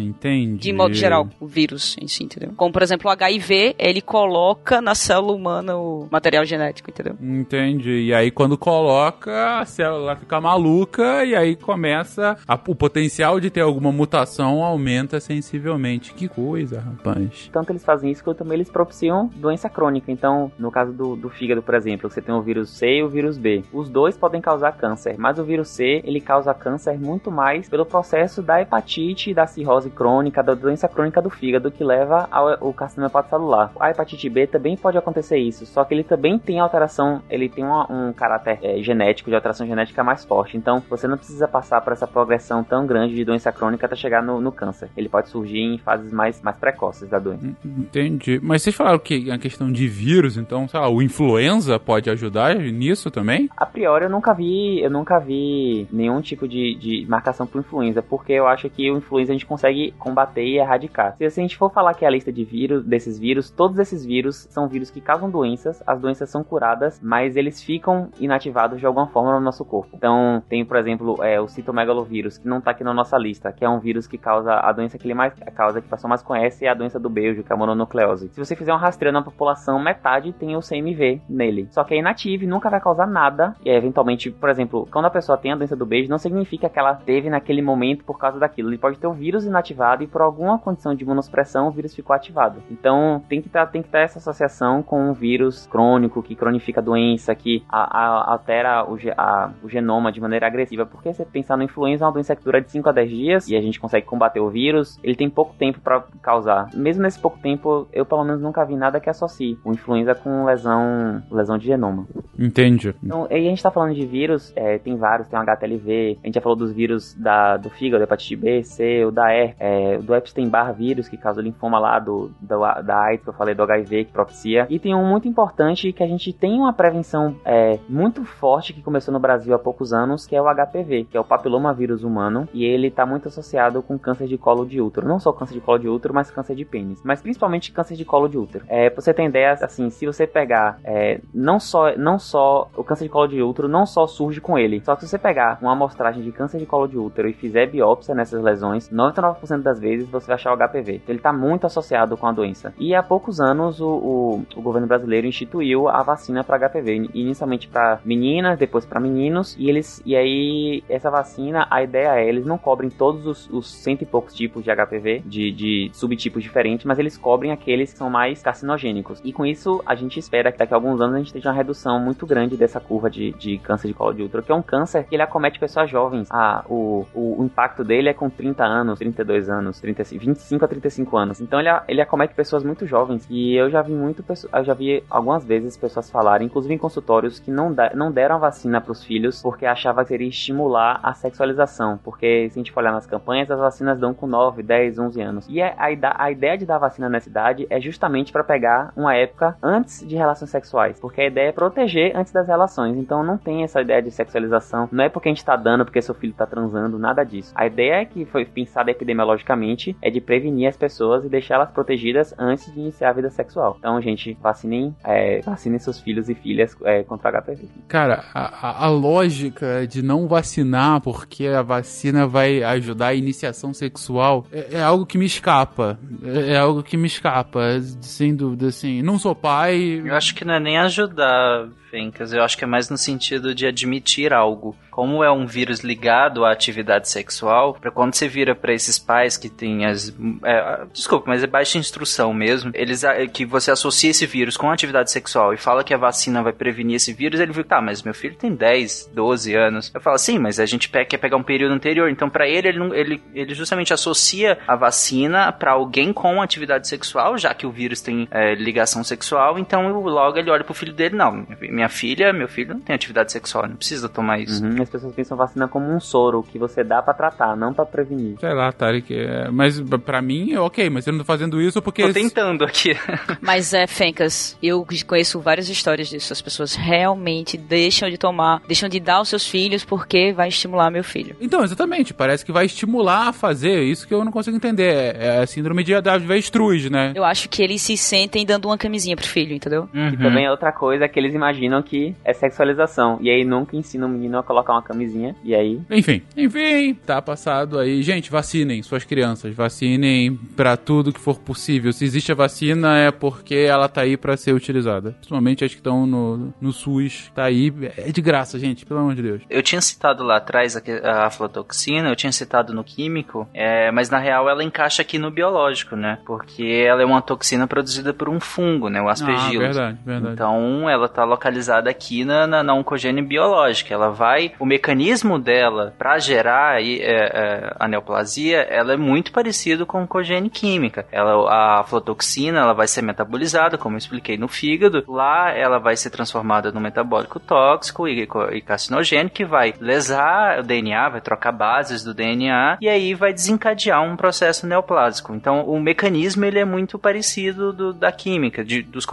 Entendi. De modo geral, o vírus em si, entendeu? Como, por exemplo, o HIV, ele coloca na célula humana o material genético, entendeu? Entendi. E aí, quando coloca, a célula fica maluca e aí começa. a- o potencial de ter alguma mutação aumenta sensivelmente. Que coisa, rapaz. Tanto eles fazem isso, quanto também eles propiciam doença crônica. Então, no caso do, do fígado, por exemplo, você tem o vírus C e o vírus B. Os dois podem causar câncer, mas o vírus C, ele causa câncer muito mais pelo processo da hepatite e da cirrose crônica, da doença crônica do fígado que leva ao, carcinoma hepatocelular. A hepatite B também pode acontecer isso, só que ele também tem alteração, ele tem uma, um caráter é, genético, de alteração genética mais forte. Então, você não precisa passar por essa progressão tão grande de doença crônica até chegar no, no câncer. Ele pode surgir em fases mais, mais precoces da doença. Entendi. Mas vocês falaram que a questão de vírus, então, sei lá, o influenza pode ajudar nisso também? A priori, eu nunca vi, eu nunca vi nenhum tipo de, de marcação pro influenza, porque eu acho que o influenza a gente consegue combater e erradicar. Se a gente for falar que a lista de vírus, desses vírus, todos esses vírus são vírus que causam doenças, as doenças são curadas, mas eles ficam inativados de alguma forma no nosso corpo. Então, tem, por exemplo, é, o citomegalovírus, que não tá aqui na nossa lista, que é um vírus que causa a doença que ele mais causa, que a pessoa mais conhece, é a doença do beijo, que é a mononucleose. Se você fizer um rastreio na população, metade tem o CMV nele. Só que é inativo e nunca vai causar nada. E eventualmente, por exemplo, quando a pessoa tem a doença do beijo, não significa que ela teve naquele momento por causa daquilo. Ele pode ter o vírus inativado e por alguma condição de imunossupressão o vírus ficou ativado. Então tem que tá, tem que ter essa associação com um vírus crônico que cronifica a doença, que a, a, altera o, a, o, genoma de maneira agressiva. Porque você pensar no influenza, é uma doença que dura de 5 a 10 dias e a gente consegue combater o vírus, ele tem pouco tempo para causar. Mesmo nesse pouco tempo, eu pelo menos nunca vi nada que associe o influenza com lesão, lesão de genoma. Entendi. Então, aí a gente tá falando de vírus, é, tem vários, tem o HTLV, a gente já falou dos vírus da, do fígado, hepatite B, C, o da E, é, do Epstein-Barr vírus, que causa o linfoma lá do, do, da AIDS, que eu falei, do HIV, que propicia. E tem um muito importante que a gente tem uma prevenção é, muito forte que começou no Brasil há poucos anos, que é o HPV, que é o papilomavírus humano, e ele tá muito associado com câncer de colo de útero. Não só câncer de colo de útero, mas câncer de pênis. Mas principalmente câncer de colo de útero. É, pra você ter ideia, assim, se você pegar é, não só não só o câncer de colo de útero não só surge com ele, só que se você pegar uma amostragem de câncer de colo de útero e fizer biópsia nessas lesões, 99% das vezes você vai achar o HPV. Então, ele está muito associado com a doença. E há poucos anos o, o, o governo brasileiro instituiu a vacina para HPV, inicialmente para meninas, depois para meninos, e eles e aí essa vacina, a ideia é, eles não cobrem todos os, os cento e poucos tipos de HPV, de, de subtipos diferentes, mas eles cobrem aqueles que são mais carcinogênicos. E com isso a gente espera que daqui a alguns anos a gente tenha uma redução muito grande dessa curva de, de câncer de colo de útero, que é um câncer que ele acomete pessoas jovens. Ah, o, o impacto dele é com 30 anos, 32 anos, 30, 25 a 35 anos. Então ele, ele acomete pessoas muito jovens. E eu já vi muito, eu já vi algumas vezes pessoas falarem, inclusive em consultórios, que não, da, não deram a vacina para os filhos porque achava que seria estimular a sexualização. Porque se a gente for olhar nas campanhas, as vacinas dão com 9, 10, 11 anos. E é, a, a ideia de dar vacina nessa idade é justamente para pegar uma época antes de relações sexuais. Porque a ideia é proteger antes das relações. Então não tem essa ideia de sexualização. Não é porque a gente tá dando porque seu filho tá transando, nada disso. A ideia é que foi pensada epidemiologicamente é de prevenir as pessoas e deixá-las protegidas antes de iniciar a vida sexual. Então, gente, vacinem, é, vacinem seus filhos e filhas é, contra HPV. Cara, a, a, lógica de não vacinar porque a vacina vai ajudar a iniciação sexual é, é algo que me escapa. É, é, algo que me escapa, sem dúvida, assim. Não sou pai. Eu acho que não é nem ajudar, Fencas. Eu acho que é mais no sentido de admitir algo como é um vírus ligado à atividade sexual, para quando você vira para esses pais que têm as. É, desculpa, mas é baixa instrução mesmo, eles que você associa esse vírus com a atividade sexual e fala que a vacina vai prevenir esse vírus, ele fica, tá, mas meu filho tem 10, 12 anos. Eu falo, sim, mas a gente quer pegar um período anterior, então para ele, ele, ele, ele justamente associa a vacina para alguém com atividade sexual, já que o vírus tem é, ligação sexual, então logo ele olha pro filho dele, não, minha filha, meu filho não tem atividade sexual, não precisa tomar isso. Uhum as pessoas pensam vacina como um soro que você dá para tratar, não para prevenir. Sei lá, Tarek, é... mas para mim é ok, mas eu não tô fazendo isso porque... Tô tentando aqui. mas é, Fencas, eu conheço várias histórias disso. As pessoas realmente deixam de tomar, deixam de dar aos seus filhos porque vai estimular meu filho. Então, exatamente, parece que vai estimular a fazer, isso que eu não consigo entender. É, é a síndrome de avestruz, né? Eu acho que eles se sentem dando uma camisinha pro filho, entendeu? Uhum. E também é outra coisa que eles imaginam que é sexualização. E aí nunca ensinam o menino a colocar uma uma camisinha, e aí. Enfim, enfim, tá passado aí. Gente, vacinem suas crianças, vacinem para tudo que for possível. Se existe a vacina é porque ela tá aí para ser utilizada. Principalmente as que estão no, no SUS, tá aí. É de graça, gente, pelo amor de Deus. Eu tinha citado lá atrás a, a aflatoxina, eu tinha citado no químico, é, mas na real ela encaixa aqui no biológico, né? Porque ela é uma toxina produzida por um fungo, né? O aspergillus. Ah, verdade, verdade. Então ela tá localizada aqui na, na, na oncogênese biológica. Ela vai, o mecanismo dela para gerar é, é, a neoplasia, ela é muito parecido com oncogênese química. Ela, a aflotoxina, ela vai ser metabolizada, como eu expliquei no fígado. Lá, ela vai ser transformada num metabólico tóxico e, e carcinogênico que vai lesar o DNA, vai trocar bases do DNA e aí vai desencadear um processo neoplásico. Então, o mecanismo ele é muito parecido do, da química, de, dos,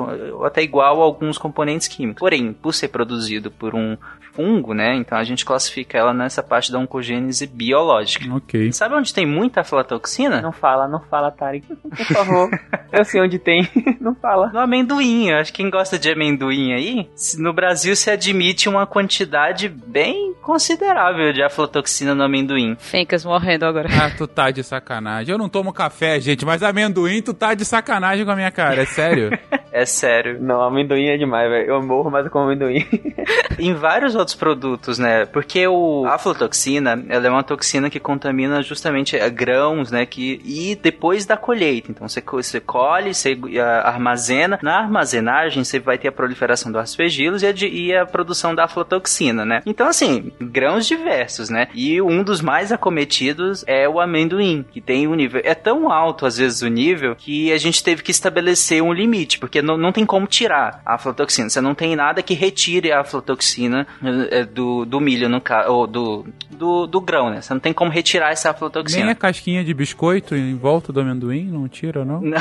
até igual a alguns componentes químicos. Porém, por ser produzido por um fungo, né? Então a gente classifica ela nessa parte da oncogênese biológica. Ok. Sabe onde tem muita aflatoxina? Não fala, não fala, Tarek. Por favor. eu sei onde tem. não fala. No amendoim. Eu acho que quem gosta de amendoim aí, no Brasil se admite uma quantidade bem considerável de aflatoxina no amendoim. Fencas morrendo agora. Ah, tu tá de sacanagem. Eu não tomo café, gente, mas amendoim tu tá de sacanagem com a minha cara, é sério? é sério. Não, amendoim é demais, velho. Eu morro, mas eu como amendoim. em vários outros produtos, né? Porque o, a aflatoxina, ela é uma toxina que contamina justamente eh, grãos, né? Que, e depois da colheita. Então você, você colhe, você armazena. Na armazenagem, você vai ter a proliferação dos aspergilos e a, e a produção da aflatoxina, né? Então, assim, grãos diversos, né? E um dos mais acometidos é o amendoim, que tem um nível. É tão alto, às vezes, o nível, que a gente teve que estabelecer um limite, porque não, não tem como tirar a aflatoxina. Você não tem nada que retire a aflatoxina eh, do, do milho, no caso, ou do, do, do grão, né? Você não tem como retirar essa aflatoxina. Nem a casquinha de biscoito em volta do amendoim não tira, não? não.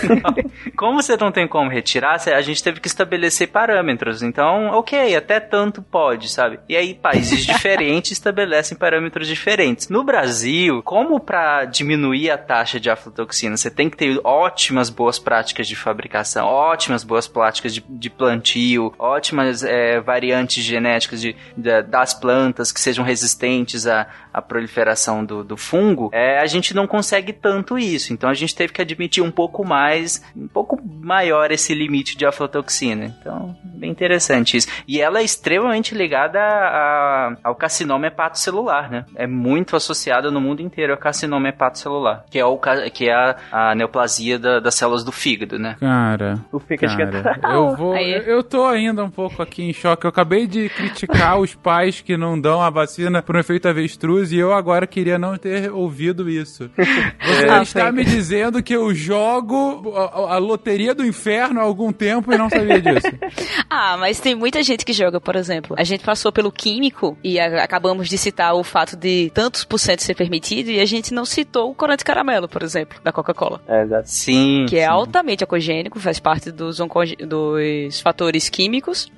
como você não tem como retirar, a gente teve que estabelecer parâmetros. Então, ok, até tanto pode, sabe? E aí, países diferentes estabelecem parâmetros diferentes. No Brasil, como para diminuir a taxa de aflatoxina, você tem que ter ótimas boas práticas de fabricação, ótimas boas práticas de, de plantio, ótimas é, variantes genéticas de, de, das plantas que sejam resistentes à, à proliferação do, do fungo, é, a gente não consegue tanto isso. Então a gente teve que admitir um pouco mais, um pouco maior esse limite de aflatoxina. Então, bem interessante isso. E ela é extremamente ligada a, ao carcinoma hepatocelular, né? É muito associada no mundo inteiro ao carcinoma hepatocelular, que é, o, que é a, a neoplasia da, das células do fígado, né? Cara, o fígado cara, eu vou, eu, eu tô ainda um pouco aqui em choque. Eu acabei de criticar os pais que não dão a vacina por um efeito avestruz e eu agora queria não ter ouvido isso. Você é, está me dizendo que eu jogo a, a, loteria do inferno há algum tempo e não sabia disso. ah, mas tem muita gente que joga, por exemplo. A gente passou pelo químico e a, acabamos de citar o fato de tantos por cento ser permitido e a gente não citou o corante caramelo, por exemplo, da Coca-Cola. É, exato. Sim. Que é sim. é altamente ecogênico, faz parte dos, dos fatores químicos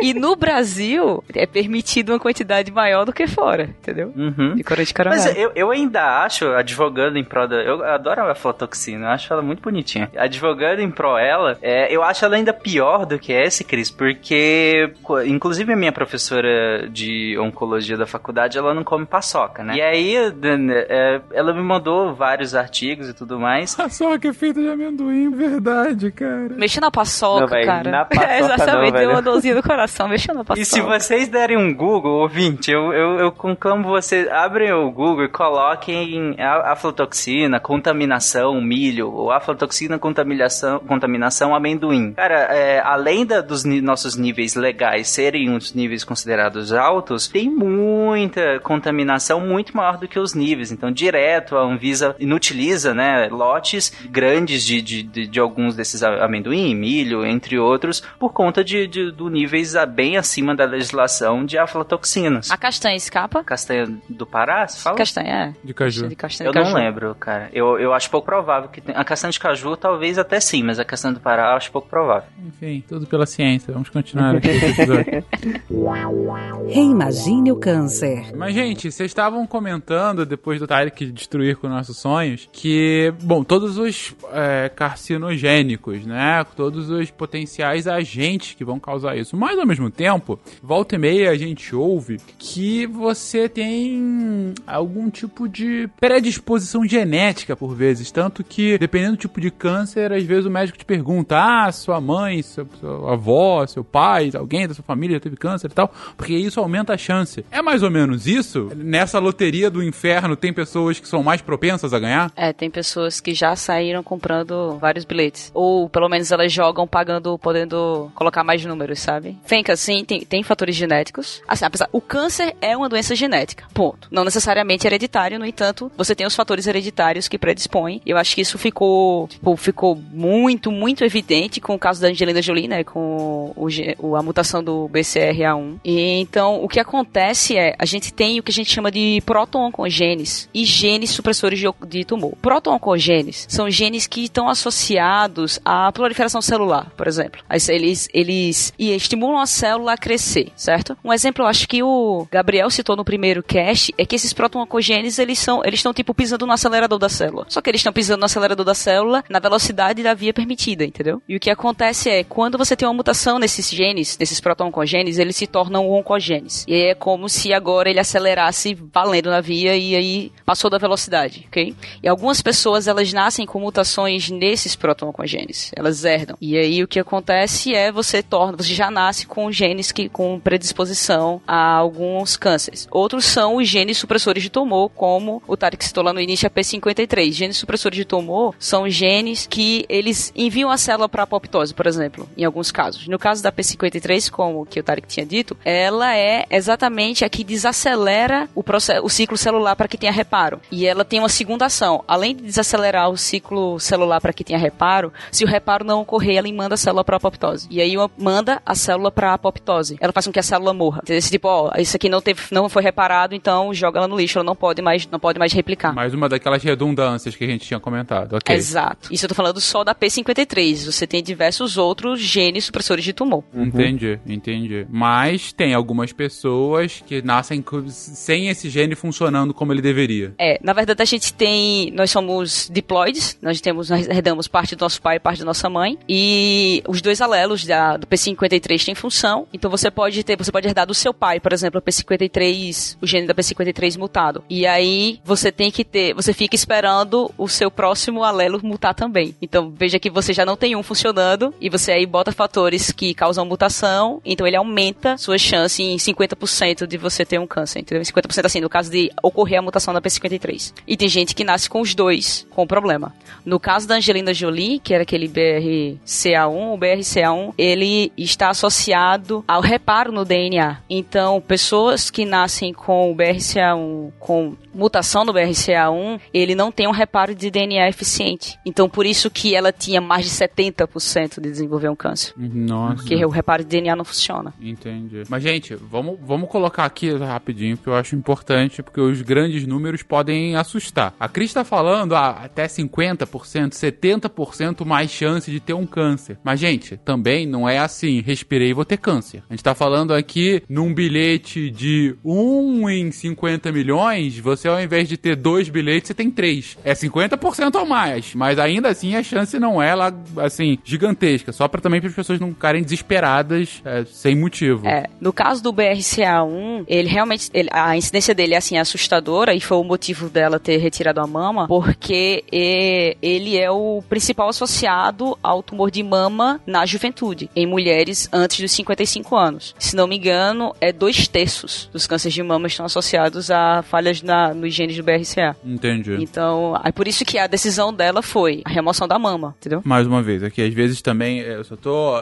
e no Brasil é permitido uma quantidade maior do que fora, entendeu? Uhum. De corante de caramelo. Mas eu, eu ainda acho, advogando em prol da. Eu adoro a fotoxina, eu acho ela muito bonitinha. Advogando em prol ela, é, eu acho ela ainda pior do que essa, Cris, porque, inclusive, a minha professora de oncologia da faculdade, ela não come paçoca, né? E aí, é, ela me mandou vários artigos e tudo mais. Paçoca é feita de amendoim, verdade, cara. Mexa na paçoca, não, véio, cara. Na paçoca, é, exatamente, não, uma dorzinha do coração, mexa na. E se vocês derem um Google, ouvinte, eu, eu, eu conclamo vocês, abrem o Google e coloquem aflatoxina, contaminação, milho, ou aflatoxina, contaminação, contaminação amendoim. Cara, é, além da, dos nossos níveis legais serem os níveis considerados altos, tem muita contaminação muito maior do que os níveis. Então, direto, a Anvisa inutiliza, né, lotes grandes de, de, de, de alguns desses amendoim, milho, entre outros, por conta de, de do nível níveis bem acima da legislação de aflatoxinas. A castanha escapa? Castanha do Pará, você fala? Castanha, é. De caju. De castanha eu de caju. não lembro, cara. Eu, eu acho pouco provável que tenha. A castanha de caju talvez até sim, mas a castanha do Pará eu acho pouco provável. Enfim, tudo pela ciência. Vamos continuar aqui Reimagine o câncer. Mas, gente, vocês estavam comentando, depois do Tarek destruir com nossos sonhos, que, bom, todos os é, carcinogênicos, né? Todos os potenciais agentes que vão causar isso isso. Mas ao mesmo tempo, volta e meia a gente ouve que você tem algum tipo de predisposição genética por vezes. Tanto que, dependendo do tipo de câncer, às vezes o médico te pergunta: ah, sua mãe, seu, sua avó, seu pai, alguém da sua família teve câncer e tal, porque isso aumenta a chance. É mais ou menos isso? Nessa loteria do inferno, tem pessoas que são mais propensas a ganhar? É, tem pessoas que já saíram comprando vários bilhetes. Ou pelo menos elas jogam pagando, podendo colocar mais números, sabe? Sabe? Fenca, sim, tem, tem fatores genéticos. Assim, apesar, o câncer é uma doença genética, ponto. Não necessariamente hereditário, no entanto, você tem os fatores hereditários que predispõem. Eu acho que isso ficou, tipo, ficou muito, muito evidente com o caso da Angelina Jolie, né, com o, a mutação do BCRA1. E então, o que acontece é, a gente tem o que a gente chama de proto-oncogenes e genes supressores de, de tumor. Proto-oncogenes são genes que estão associados à proliferação celular, por exemplo. Eles, eles e estimulam a célula a crescer, certo? Um exemplo, eu acho que o Gabriel citou no primeiro cast, é que esses proto-oncogenes, eles são, eles estão tipo pisando no acelerador da célula. Só que eles estão pisando no acelerador da célula na velocidade da via permitida, entendeu? E o que acontece é, quando você tem uma mutação nesses genes, nesses proto-oncogenes, eles se tornam oncogenes. E é como se agora ele acelerasse valendo na via e aí passou da velocidade, ok? E algumas pessoas, elas nascem com mutações nesses proto-oncogenes. Elas herdam. E aí o que acontece é você torna, você já nasce com genes que com predisposição a alguns cânceres. Outros são os genes supressores de tumor, como o Tarek citou lá no início, a P53. Genes supressores de tumor são genes que eles enviam a célula para apoptose, por exemplo, em alguns casos. No caso da P53, como que o Tarek tinha dito, ela é exatamente a que desacelera o, processo, o ciclo celular para que tenha reparo. E ela tem uma segunda ação. Além de desacelerar o ciclo celular para que tenha reparo, se o reparo não ocorrer, ela manda a célula para apoptose. E aí manda a célula para apoptose. Ela faz com que a célula morra. Esse tipo, ó, isso aqui não teve, não foi reparado, então joga ela no lixo, ela não pode mais, não pode mais replicar. Mais uma daquelas redundâncias que a gente tinha comentado. Ok. Exato. Isso eu tô falando só da P53. Você tem diversos outros genes supressores de tumor. Uhum. Entendi, entendi. Mas tem algumas pessoas que nascem sem esse gene funcionando como ele deveria. É, na verdade a gente tem, nós somos diploides, nós temos, nós herdamos parte do nosso pai e parte da nossa mãe, e os dois alelos da, do P53 têm função, então você pode ter, você pode herdar do seu pai, por exemplo, o P53, o gene da P53 mutado. E aí você tem que ter, você fica esperando o seu próximo alelo mutar também. Então veja que você já não tem um funcionando e você aí bota fatores que causam mutação, então ele aumenta sua chance em 50% de você ter um câncer, entendeu? 50% assim, no caso de ocorrer a mutação da P53. E tem gente que nasce com os dois, com problema. No caso da Angelina Jolie, que era aquele BRCA1, o BRCA1, ele está associado ao reparo no DNA. Então, pessoas que nascem com o BRCA1 com mutação no BRCA1, ele não tem um reparo de DNA eficiente. Então, por isso que ela tinha mais de 70% de desenvolver um câncer. Nossa. Porque o reparo de DNA não funciona. Entendi. Mas, gente, vamos, vamos colocar aqui rapidinho, que eu acho importante, porque os grandes números podem assustar. A Cris está falando ah, até 50%, 70% mais chance de ter um câncer. Mas, gente, também não é assim, respirei e vou ter câncer. A gente está falando aqui num bilhete de 1 em 50 milhões, você ao invés de ter dois bilhetes, você tem três. É 50% ou mais, mas ainda assim a chance não é lá, assim, gigantesca. Só para também para as pessoas não ficarem desesperadas é, sem motivo. É, no caso do BRCA1, ele realmente, ele, a incidência dele é assim assustadora e foi o motivo dela ter retirado a mama, porque ele é o principal associado ao tumor de mama na juventude, em mulheres antes dos 55 anos. Se não me engano, é dois terços dos cânceres de mama estão associados a falhas na, nos genes do BRCA. Entendi. Então, é por isso que a decisão dela foi a remoção da mama, entendeu? Mais uma vez, aqui às vezes também eu só tô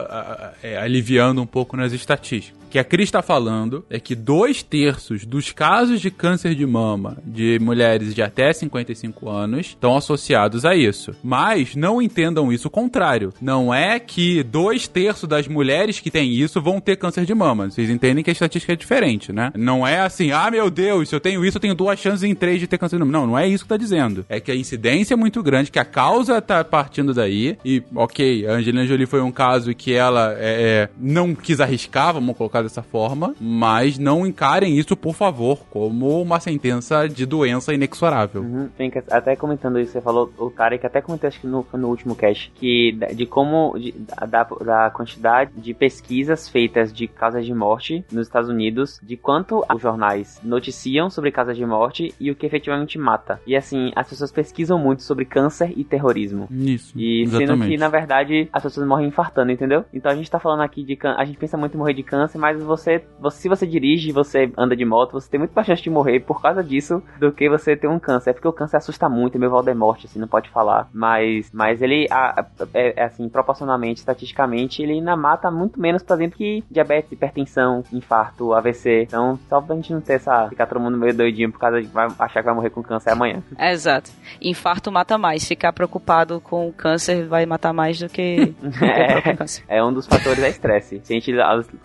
é, aliviando um pouco nas estatísticas que a Cris está falando é que dois terços dos casos de câncer de mama de mulheres de até 55 anos estão associados a isso. Mas não entendam isso contrário. Não é que dois terços das mulheres que têm isso vão ter câncer de mama. Vocês entendem que a estatística é diferente, né? Não é assim, ah, meu Deus, se eu tenho isso, eu tenho duas chances em três de ter câncer de mama. Não, não é isso que tá dizendo. É que a incidência é muito grande, que a causa tá partindo daí. E, ok, a Angelina Jolie foi um caso que ela é, é não quis arriscar, vamos colocar dessa forma, mas não encarem isso, por favor, como uma sentença de doença inexorável. Uhum. Até comentando isso, você falou, o cara que até comentou acho que no, no último cast, que de como, de, da, da quantidade de pesquisas feitas de causas de morte nos Estados Unidos, de quanto os jornais noticiam sobre causas de morte e o que efetivamente mata. E assim, as pessoas pesquisam muito sobre câncer e terrorismo. Isso. E exatamente. sendo que, na verdade, as pessoas morrem infartando, entendeu? Então a gente tá falando aqui de a gente pensa muito em morrer de câncer, mas mas você, você, se você dirige, você anda de moto, você tem muito mais chance de morrer por causa disso do que você ter um câncer. É porque o câncer assusta muito, é meio Voldemort, assim, não pode falar. Mas, mas ele, a, é, é, assim, proporcionalmente, estatisticamente, ele ainda mata muito menos, por exemplo, que diabetes, hipertensão, infarto, AVC. Então, só pra gente não ter essa, ficar todo mundo meio doidinho por causa de vai achar que vai morrer com câncer amanhã. É, exato. Infarto mata mais. Ficar preocupado com o câncer vai matar mais do que, é, é um dos fatores da estresse. Se a gente,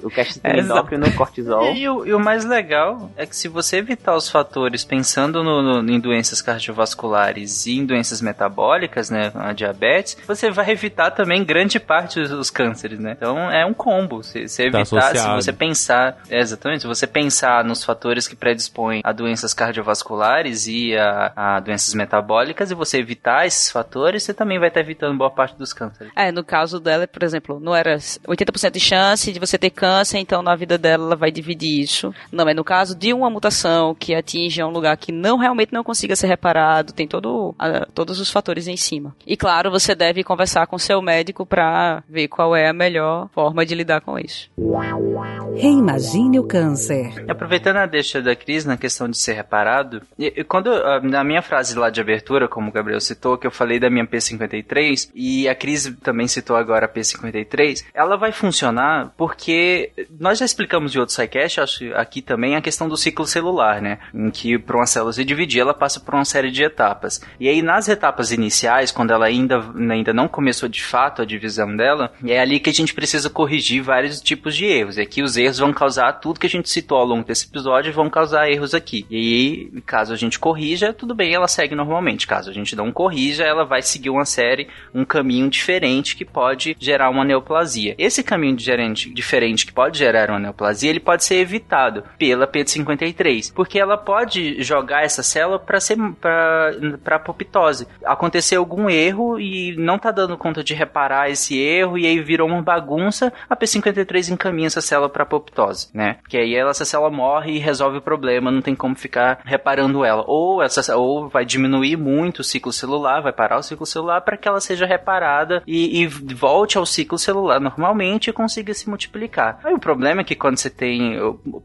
o cast tem endócrino, cortisol. E, e, o, e, o, mais legal é que se você evitar os fatores pensando no, no, em doenças cardiovasculares e em doenças metabólicas, né, a diabetes, você vai evitar também grande parte dos cânceres, né? Então é um combo. Se, se tá evitar, tá se você pensar, é, exatamente, se você pensar nos fatores que predispõem a doenças cardiovasculares e a, a doenças metabólicas e você evitar esses fatores, você também vai estar evitando boa parte dos cânceres. É, no caso dela, por exemplo, não era 80% de chance de você ter câncer, então na vida dela ela vai dividir isso. Não, é no caso de uma mutação que atinge um lugar que não realmente não consiga ser reparado, tem todo, a, todos os fatores em cima. E claro, você deve conversar com seu médico para ver qual é a melhor forma de lidar com isso. Reimagine o câncer. Aproveitando a deixa da Cris na questão de ser reparado, e, quando na minha frase lá de abertura, como o Gabriel citou, que eu falei da minha P53 e a Cris também citou agora a P53, ela vai funcionar porque nós já explicamos de outro SciCast, acho aqui também a questão do ciclo celular, né? Em que para uma célula se dividir, ela passa por uma série de etapas. E aí nas etapas iniciais, quando ela ainda, ainda não começou de fato a divisão dela, é ali que a gente precisa corrigir vários tipos de erros. E aqui os erros vão causar tudo que a gente citou ao longo desse episódio, vão causar erros aqui. E aí, caso a gente corrija, tudo bem, ela segue normalmente. Caso a gente não corrija, ela vai seguir uma série, um caminho diferente que pode gerar uma neoplasia. Esse caminho diferente, diferente que pode gerar uma neoplasia, ele pode ser evitado pela P53, porque ela pode jogar essa célula para ser para apoptose. Aconteceu algum erro e não tá dando conta de reparar esse erro e aí virou uma bagunça, a P53 encaminha essa célula para apoptose, né? Que aí ela, essa célula morre e resolve o problema, não tem como ficar reparando ela. Ou essa ou vai diminuir muito o ciclo celular, vai parar o ciclo celular para que ela seja reparada e, e volte ao ciclo celular normalmente e consiga se multiplicar. Aí o problema é que quando você tem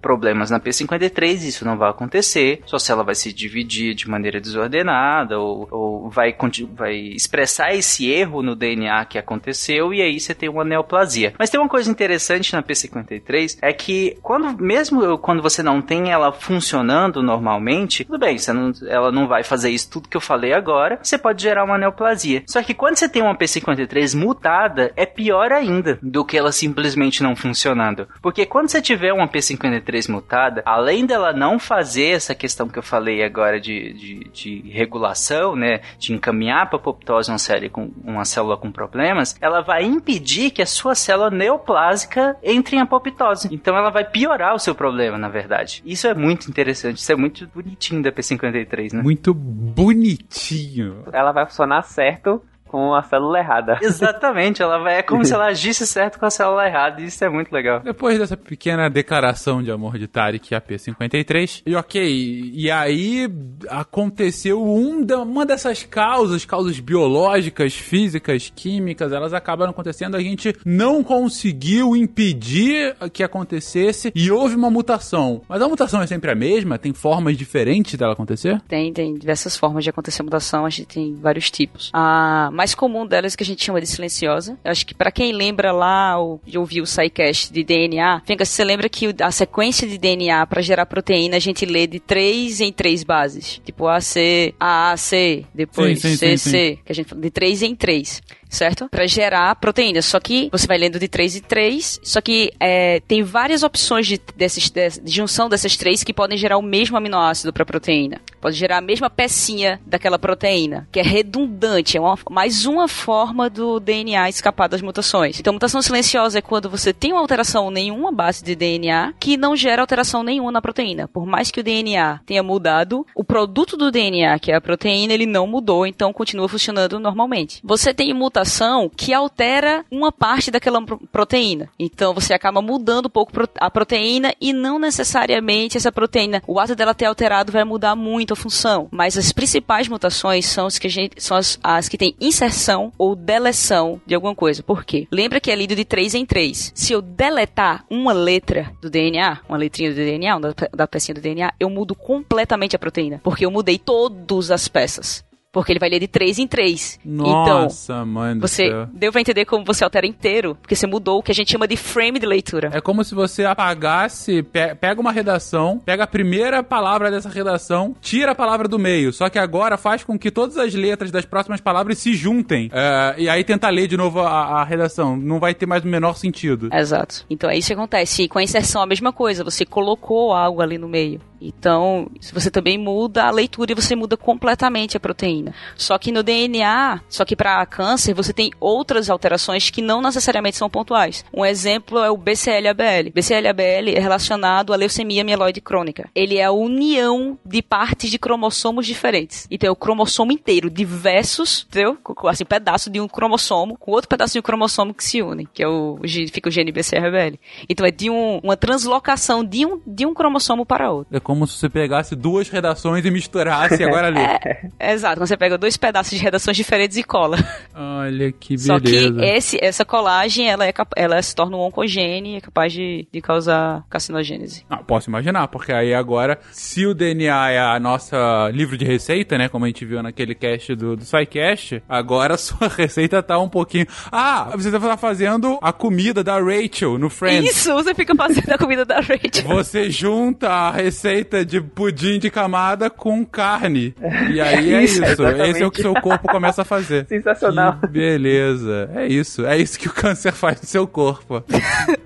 problemas na P53, isso não vai acontecer, sua célula vai se dividir de maneira desordenada ou, ou vai, vai expressar esse erro no DNA que aconteceu e aí você tem uma neoplasia. Mas tem uma coisa interessante na P53 é que quando mesmo quando você não tem ela funcionando normalmente, tudo bem, não, ela não vai fazer isso tudo que eu falei agora, você pode gerar uma neoplasia. Só que quando você tem uma P53 mutada, é pior ainda do que ela simplesmente não funcionando. Porque quando você tiver uma P53 mutada, além dela não fazer essa questão que eu falei agora de, de, de regulação, né, de encaminhar para apoptose uma, série com, uma célula com problemas, ela vai impedir que a sua célula neoplásica entre em apoptose. Então ela vai piorar o seu problema, na verdade. Isso é muito interessante, isso é muito bonitinho da P53, né? Muito bonitinho. Ela vai funcionar certo com a célula errada. Exatamente, ela vai, é como se ela agisse certo com a célula errada, e isso é muito legal. Depois dessa pequena declaração de amor de Tarek a P53, e ok, e aí aconteceu um da, uma dessas causas, causas biológicas, físicas, químicas, elas acabaram acontecendo, a gente não conseguiu impedir que acontecesse e houve uma mutação. Mas a mutação é sempre a mesma? Tem formas diferentes dela acontecer? Tem, tem diversas formas de acontecer mutação, a gente tem vários tipos. A mais comum delas que a gente chama de silenciosa. Eu acho que para quem lembra lá ou ouviu o SciCast de DNA, Fica, você lembra que a sequência de DNA para gerar proteína a gente lê de 3 em 3 bases. Tipo AC, AAC, depois sim, sim, CC, sim, que a gente fala de 3 em 3 certo? Para gerar proteínas. Só que você vai lendo de 3 em 3, só que é, tem várias opções de, desses, de, de, junção dessas três que podem gerar o mesmo aminoácido para proteína. Pode gerar a mesma pecinha daquela proteína, que é redundante, é uma, mais uma forma do DNA escapar das mutações. Então, mutação silenciosa é quando você tem uma alteração nenhuma base de DNA que não gera alteração nenhuma na proteína. Por mais que o DNA tenha mudado, o produto do DNA, que é a proteína, ele não mudou, então continua funcionando normalmente. Você tem mutação mutação que altera uma parte daquela proteína. Então você acaba mudando um pouco a proteína e não necessariamente essa proteína, o ato dela ter alterado vai mudar muito a função. Mas as principais mutações são as que, gente, são as, as que têm inserção ou deleção de alguma coisa. Por quê? Lembra que é lido de 3 em 3. Se eu deletar uma letra do DNA, uma letrinha do DNA, da, da pecinha do DNA, eu mudo completamente a proteína. Porque eu mudei todas as peças. Porque ele vai ler de 3 em 3. Nossa, então, mãe do você céu. deu pra entender como você altera inteiro, porque você mudou o que a gente chama de frame de leitura. É como se você apagasse, pe pega uma redação, pega a primeira palavra dessa redação, tira a palavra do meio, só que agora faz com que todas as letras das próximas palavras se juntem. É, e aí tenta ler de novo a, a, redação. Não vai ter mais o menor sentido. Exato. Então é isso que acontece. E com a inserção a mesma coisa, você colocou algo ali no meio. Então, você também muda a leitura e você muda completamente a proteína. Só que no DNA, só que para câncer, você tem outras alterações que não necessariamente são pontuais. Um exemplo é o BCL-ABL. BCL-ABL é relacionado à leucemia mieloide crônica. Ele é a união de partes de cromossomos diferentes. Então, é o cromossomo inteiro, diversos, entendeu? Assim, pedaço de um cromossomo com outro pedaço de um cromossomo que se unem, que é o, fica o gene BCL-ABL. Então, é de um, uma translocação de um, de um cromossomo para outro. É como se você pegasse duas redações e misturasse e agora ali. É, exato, quando você pega dois pedaços de redações diferentes e cola. Olha que beleza. Só que esse, essa colagem, ela, é, ela se torna um oncogene e é capaz de, de causar carcinogênese. Ah, posso imaginar, porque aí agora, se o DNA é a nossa livro de receita, né, como a gente viu naquele cast do, do SciCast, agora a sua receita tá um pouquinho... Ah, você tá fazendo a comida da Rachel no Friends. Isso, você fica fazendo a comida da Rachel. Você junta a receita receita de pudim de camada com carne. E aí é isso. Isso. Esse é o que seu corpo começa a fazer. Sensacional. Que beleza. É isso. É isso que o câncer faz no seu corpo.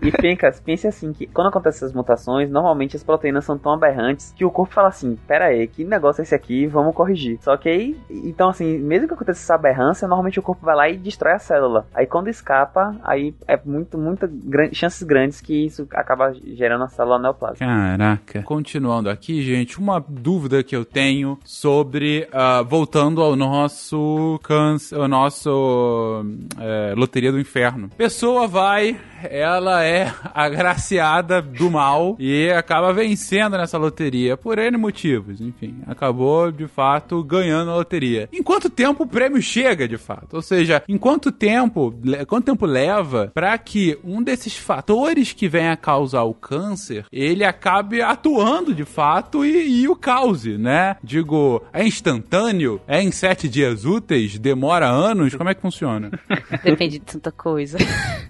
E Pencas, pense assim, que quando acontecem essas mutações, normalmente as proteínas são tão aberrantes que o corpo fala assim, pera aí, que negócio é esse aqui? Vamos corrigir. Só que aí, então assim, mesmo que aconteça essa aberrância, normalmente o corpo vai lá e destrói a célula. Aí quando escapa, aí é muito, muita grande, chances grandes que isso acaba gerando a célula neoplásica. Caraca. Continuando aqui, gente, uma dúvida que eu tenho sobre. Uh, voltando ao nosso câncer, ao nosso uh, Loteria do Inferno. Pessoa vai ela é agraciada do mal e acaba vencendo nessa loteria por N motivos. Enfim, acabou de fato ganhando a loteria. Em quanto tempo o prêmio chega de fato? Ou seja, em quanto tempo, quanto tempo leva para que um desses fatores que vem a causar o câncer ele acabe atuando de fato e, e o cause, né? Digo, é instantâneo? É em sete dias úteis? Demora anos? Como é que funciona? Depende de tanta coisa.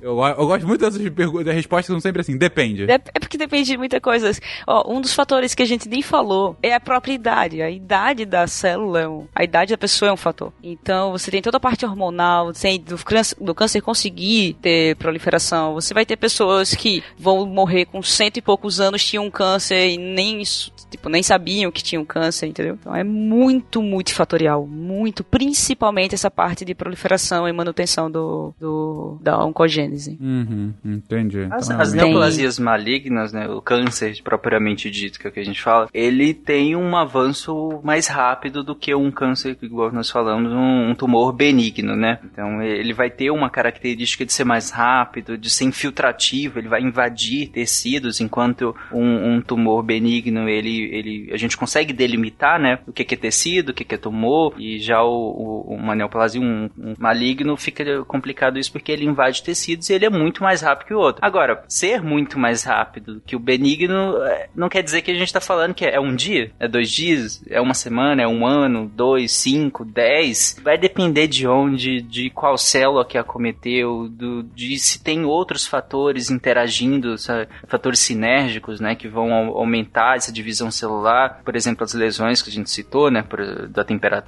Eu, eu gosto muito dessas perguntas, respostas são sempre assim, depende. É, é porque depende de muita coisa. Ó, um dos fatores que a gente nem falou é a própria idade. A idade da célula, é a idade da pessoa é um fator. Então, você tem toda a parte hormonal, tem do, do câncer conseguir ter proliferação. Você vai ter pessoas que vão morrer com cento e poucos anos, tinham câncer e nem tipo, nem sabiam que tinham câncer, entendeu? Então é muito multifatorial, muito, principalmente essa parte de proliferação e manutenção do, do da oncogênese. Uhum, entendi. As, então, as neoplasias malignas, né, o câncer propriamente dito, que é o que a gente fala, ele tem um avanço mais rápido do que um câncer, igual nós falamos, um, um tumor benigno, né? Então ele vai ter uma característica de ser mais rápido, de ser infiltrativo, ele vai invadir tecidos, enquanto um, um tumor benigno ele ele, a gente consegue delimitar, né, o que é tecido, o que é tumor, e já o, o uma neoplasia, um, um, maligno, fica complicado isso porque ele invade tecidos e ele é muito mais rápido que o outro. Agora, ser muito mais rápido que o benigno é, não quer dizer que a gente está falando que é um dia, é dois dias, é uma semana, é um ano, dois, cinco, dez. Vai depender de onde, de qual célula que acometeu, do, de se tem outros fatores interagindo, sabe? fatores sinérgicos, né, que vão aumentar essa divisão celular, por exemplo, as lesões que a gente citou, né, por, da temperatura.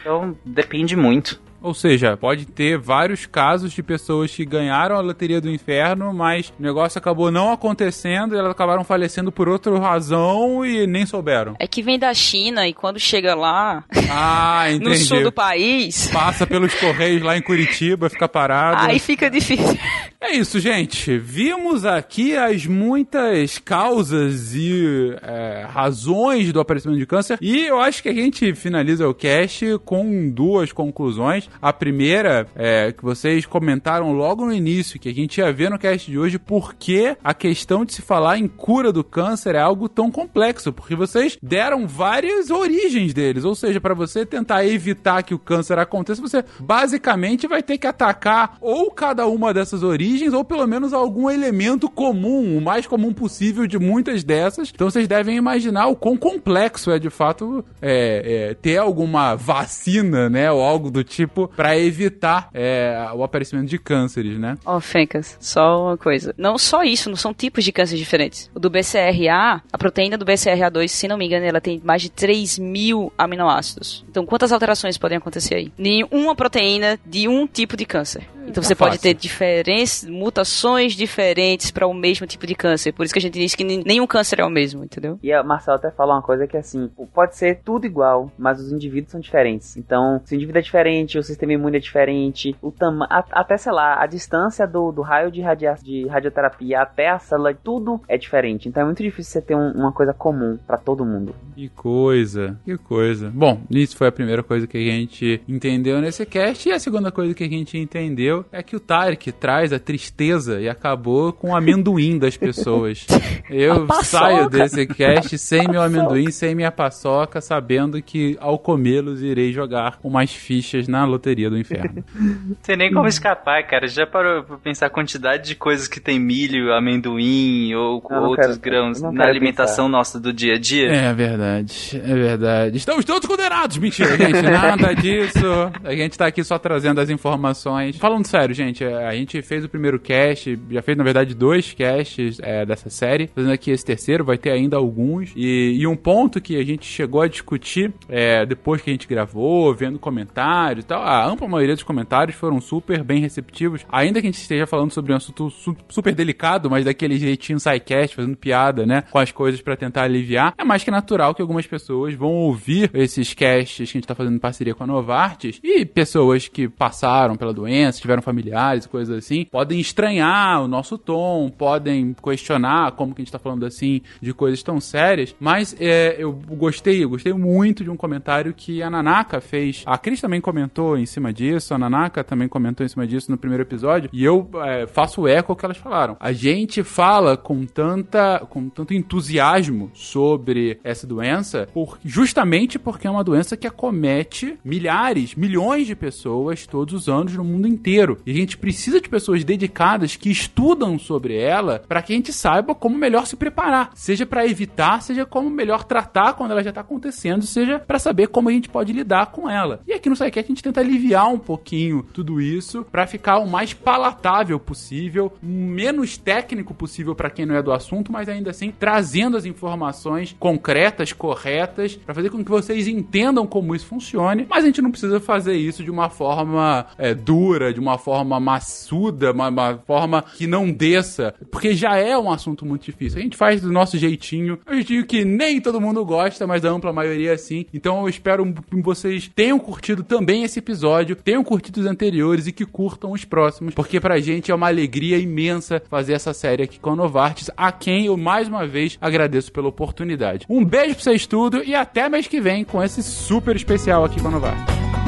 Então, depende muito. Ou seja, pode ter vários casos de pessoas que ganharam a loteria do inferno, mas o negócio acabou não acontecendo e elas acabaram falecendo por outra razão e nem souberam. É que vem da China e quando chega lá, ah, no sul do país, passa pelos correios lá em Curitiba, fica parado. Aí fica difícil. É isso, gente. Vimos aqui as muitas causas e é, razões do aparecimento de câncer e eu acho que a gente finaliza o cast com duas conclusões. A primeira é que vocês comentaram logo no início, que a gente ia ver no cast de hoje, porque a questão de se falar em cura do câncer é algo tão complexo, porque vocês deram várias origens deles, ou seja, para você tentar evitar que o câncer aconteça, você basicamente vai ter que atacar ou cada uma dessas origens, ou pelo menos algum elemento comum, o mais comum possível de muitas dessas. Então vocês devem imaginar o quão complexo é de fato é, é, ter alguma vacina, né, ou algo do tipo, para evitar é, o aparecimento de cânceres, né? Ó, oh, Fencas, só uma coisa. Não só isso, não são tipos de câncer diferentes. O do BCRA, a proteína do BCRA2, se não me engano, ela tem mais de 3 mil aminoácidos. Então, quantas alterações podem acontecer aí? Nenhuma proteína de um tipo de câncer. Então você tá pode ter diferentes mutações diferentes para o mesmo tipo de câncer. Por isso que a gente diz que nenhum câncer é o mesmo, entendeu? E a Marcela até falou uma coisa que é assim, pode ser tudo igual, mas os indivíduos são diferentes. Então, se o indivíduo é diferente, o sistema imune é diferente, o tamanho, até sei lá, a distância do, do raio de, radia de radioterapia até a célula, tudo é diferente. Então é muito difícil você ter um, uma coisa comum para todo mundo. Que coisa, que coisa. Bom, isso foi a primeira coisa que a gente entendeu nesse cast e a segunda coisa que a gente entendeu é que o Tarek traz a tristeza e acabou com o amendoim das pessoas. Eu saio desse cast sem meu amendoim, sem minha paçoca, sabendo que ao comê-los irei jogar com mais fichas na loteria do inferno. Tem nem como escapar, cara. Já parou pra pensar a quantidade de coisas que tem milho, amendoim ou outros quero, grãos na alimentação pensar. nossa do dia a dia? É verdade, é verdade. Estamos todos condenados! Mentira, gente, nada disso. A gente tá aqui só trazendo as informações. Falando sério, gente, é, a gente fez o primeiro cast, já fez, na verdade, dois casts é, dessa série. Fazendo aqui esse terceiro, vai ter ainda alguns. E, e um ponto que a gente chegou a discutir é, depois que a gente gravou, vendo comentários e tal, a ampla maioria dos comentários foram super bem receptivos. Ainda que a gente esteja falando sobre um assunto su super delicado, mas daquele jeitinho sidecast, fazendo piada, né, com as coisas para tentar aliviar, é mais que natural que algumas pessoas vão ouvir esses casts que a gente tá fazendo em parceria com a Novartis e pessoas que passaram pela doença, tiveram tiveram familiares, coisas assim, podem estranhar o nosso tom, podem questionar como que a gente tá falando assim de coisas tão sérias, mas é, eu gostei, eu gostei muito de um comentário que a Nanaka fez. A Cris também comentou em cima disso, a Nanaka também comentou em cima disso no primeiro episódio, e eu é, faço eco ao que elas falaram. A gente fala com tanta com tanto entusiasmo sobre essa doença, por, justamente porque é uma doença que acomete milhares, milhões de pessoas todos os anos no mundo inteiro inteiro. E a gente precisa de pessoas dedicadas que estudam sobre ela para que a gente saiba como melhor se preparar. Seja para evitar, seja como melhor tratar quando ela já está acontecendo, seja para saber como a gente pode lidar com ela. E aqui no SciCast a gente tenta aliviar um pouquinho tudo isso para ficar o mais palatável possível, menos técnico possível para quem não é do assunto, mas ainda assim trazendo as informações concretas, corretas, para fazer com que vocês entendam como isso funcione. Mas a gente não precisa fazer isso de uma forma é, dura, de uma forma maçuda, uma, uma, forma que não desça, porque já é um assunto muito difícil. A gente faz do nosso jeitinho, um jeitinho que nem todo mundo gosta, mas a ampla maioria sim. Então eu espero que vocês tenham curtido também esse episódio, tenham curtido os anteriores e que curtam os próximos, porque pra gente é uma alegria imensa fazer essa série aqui com a Novartis, a quem eu mais uma vez agradeço pela oportunidade. Um beijo pra vocês tudo e até mês que vem com esse super especial aqui com a Novartis.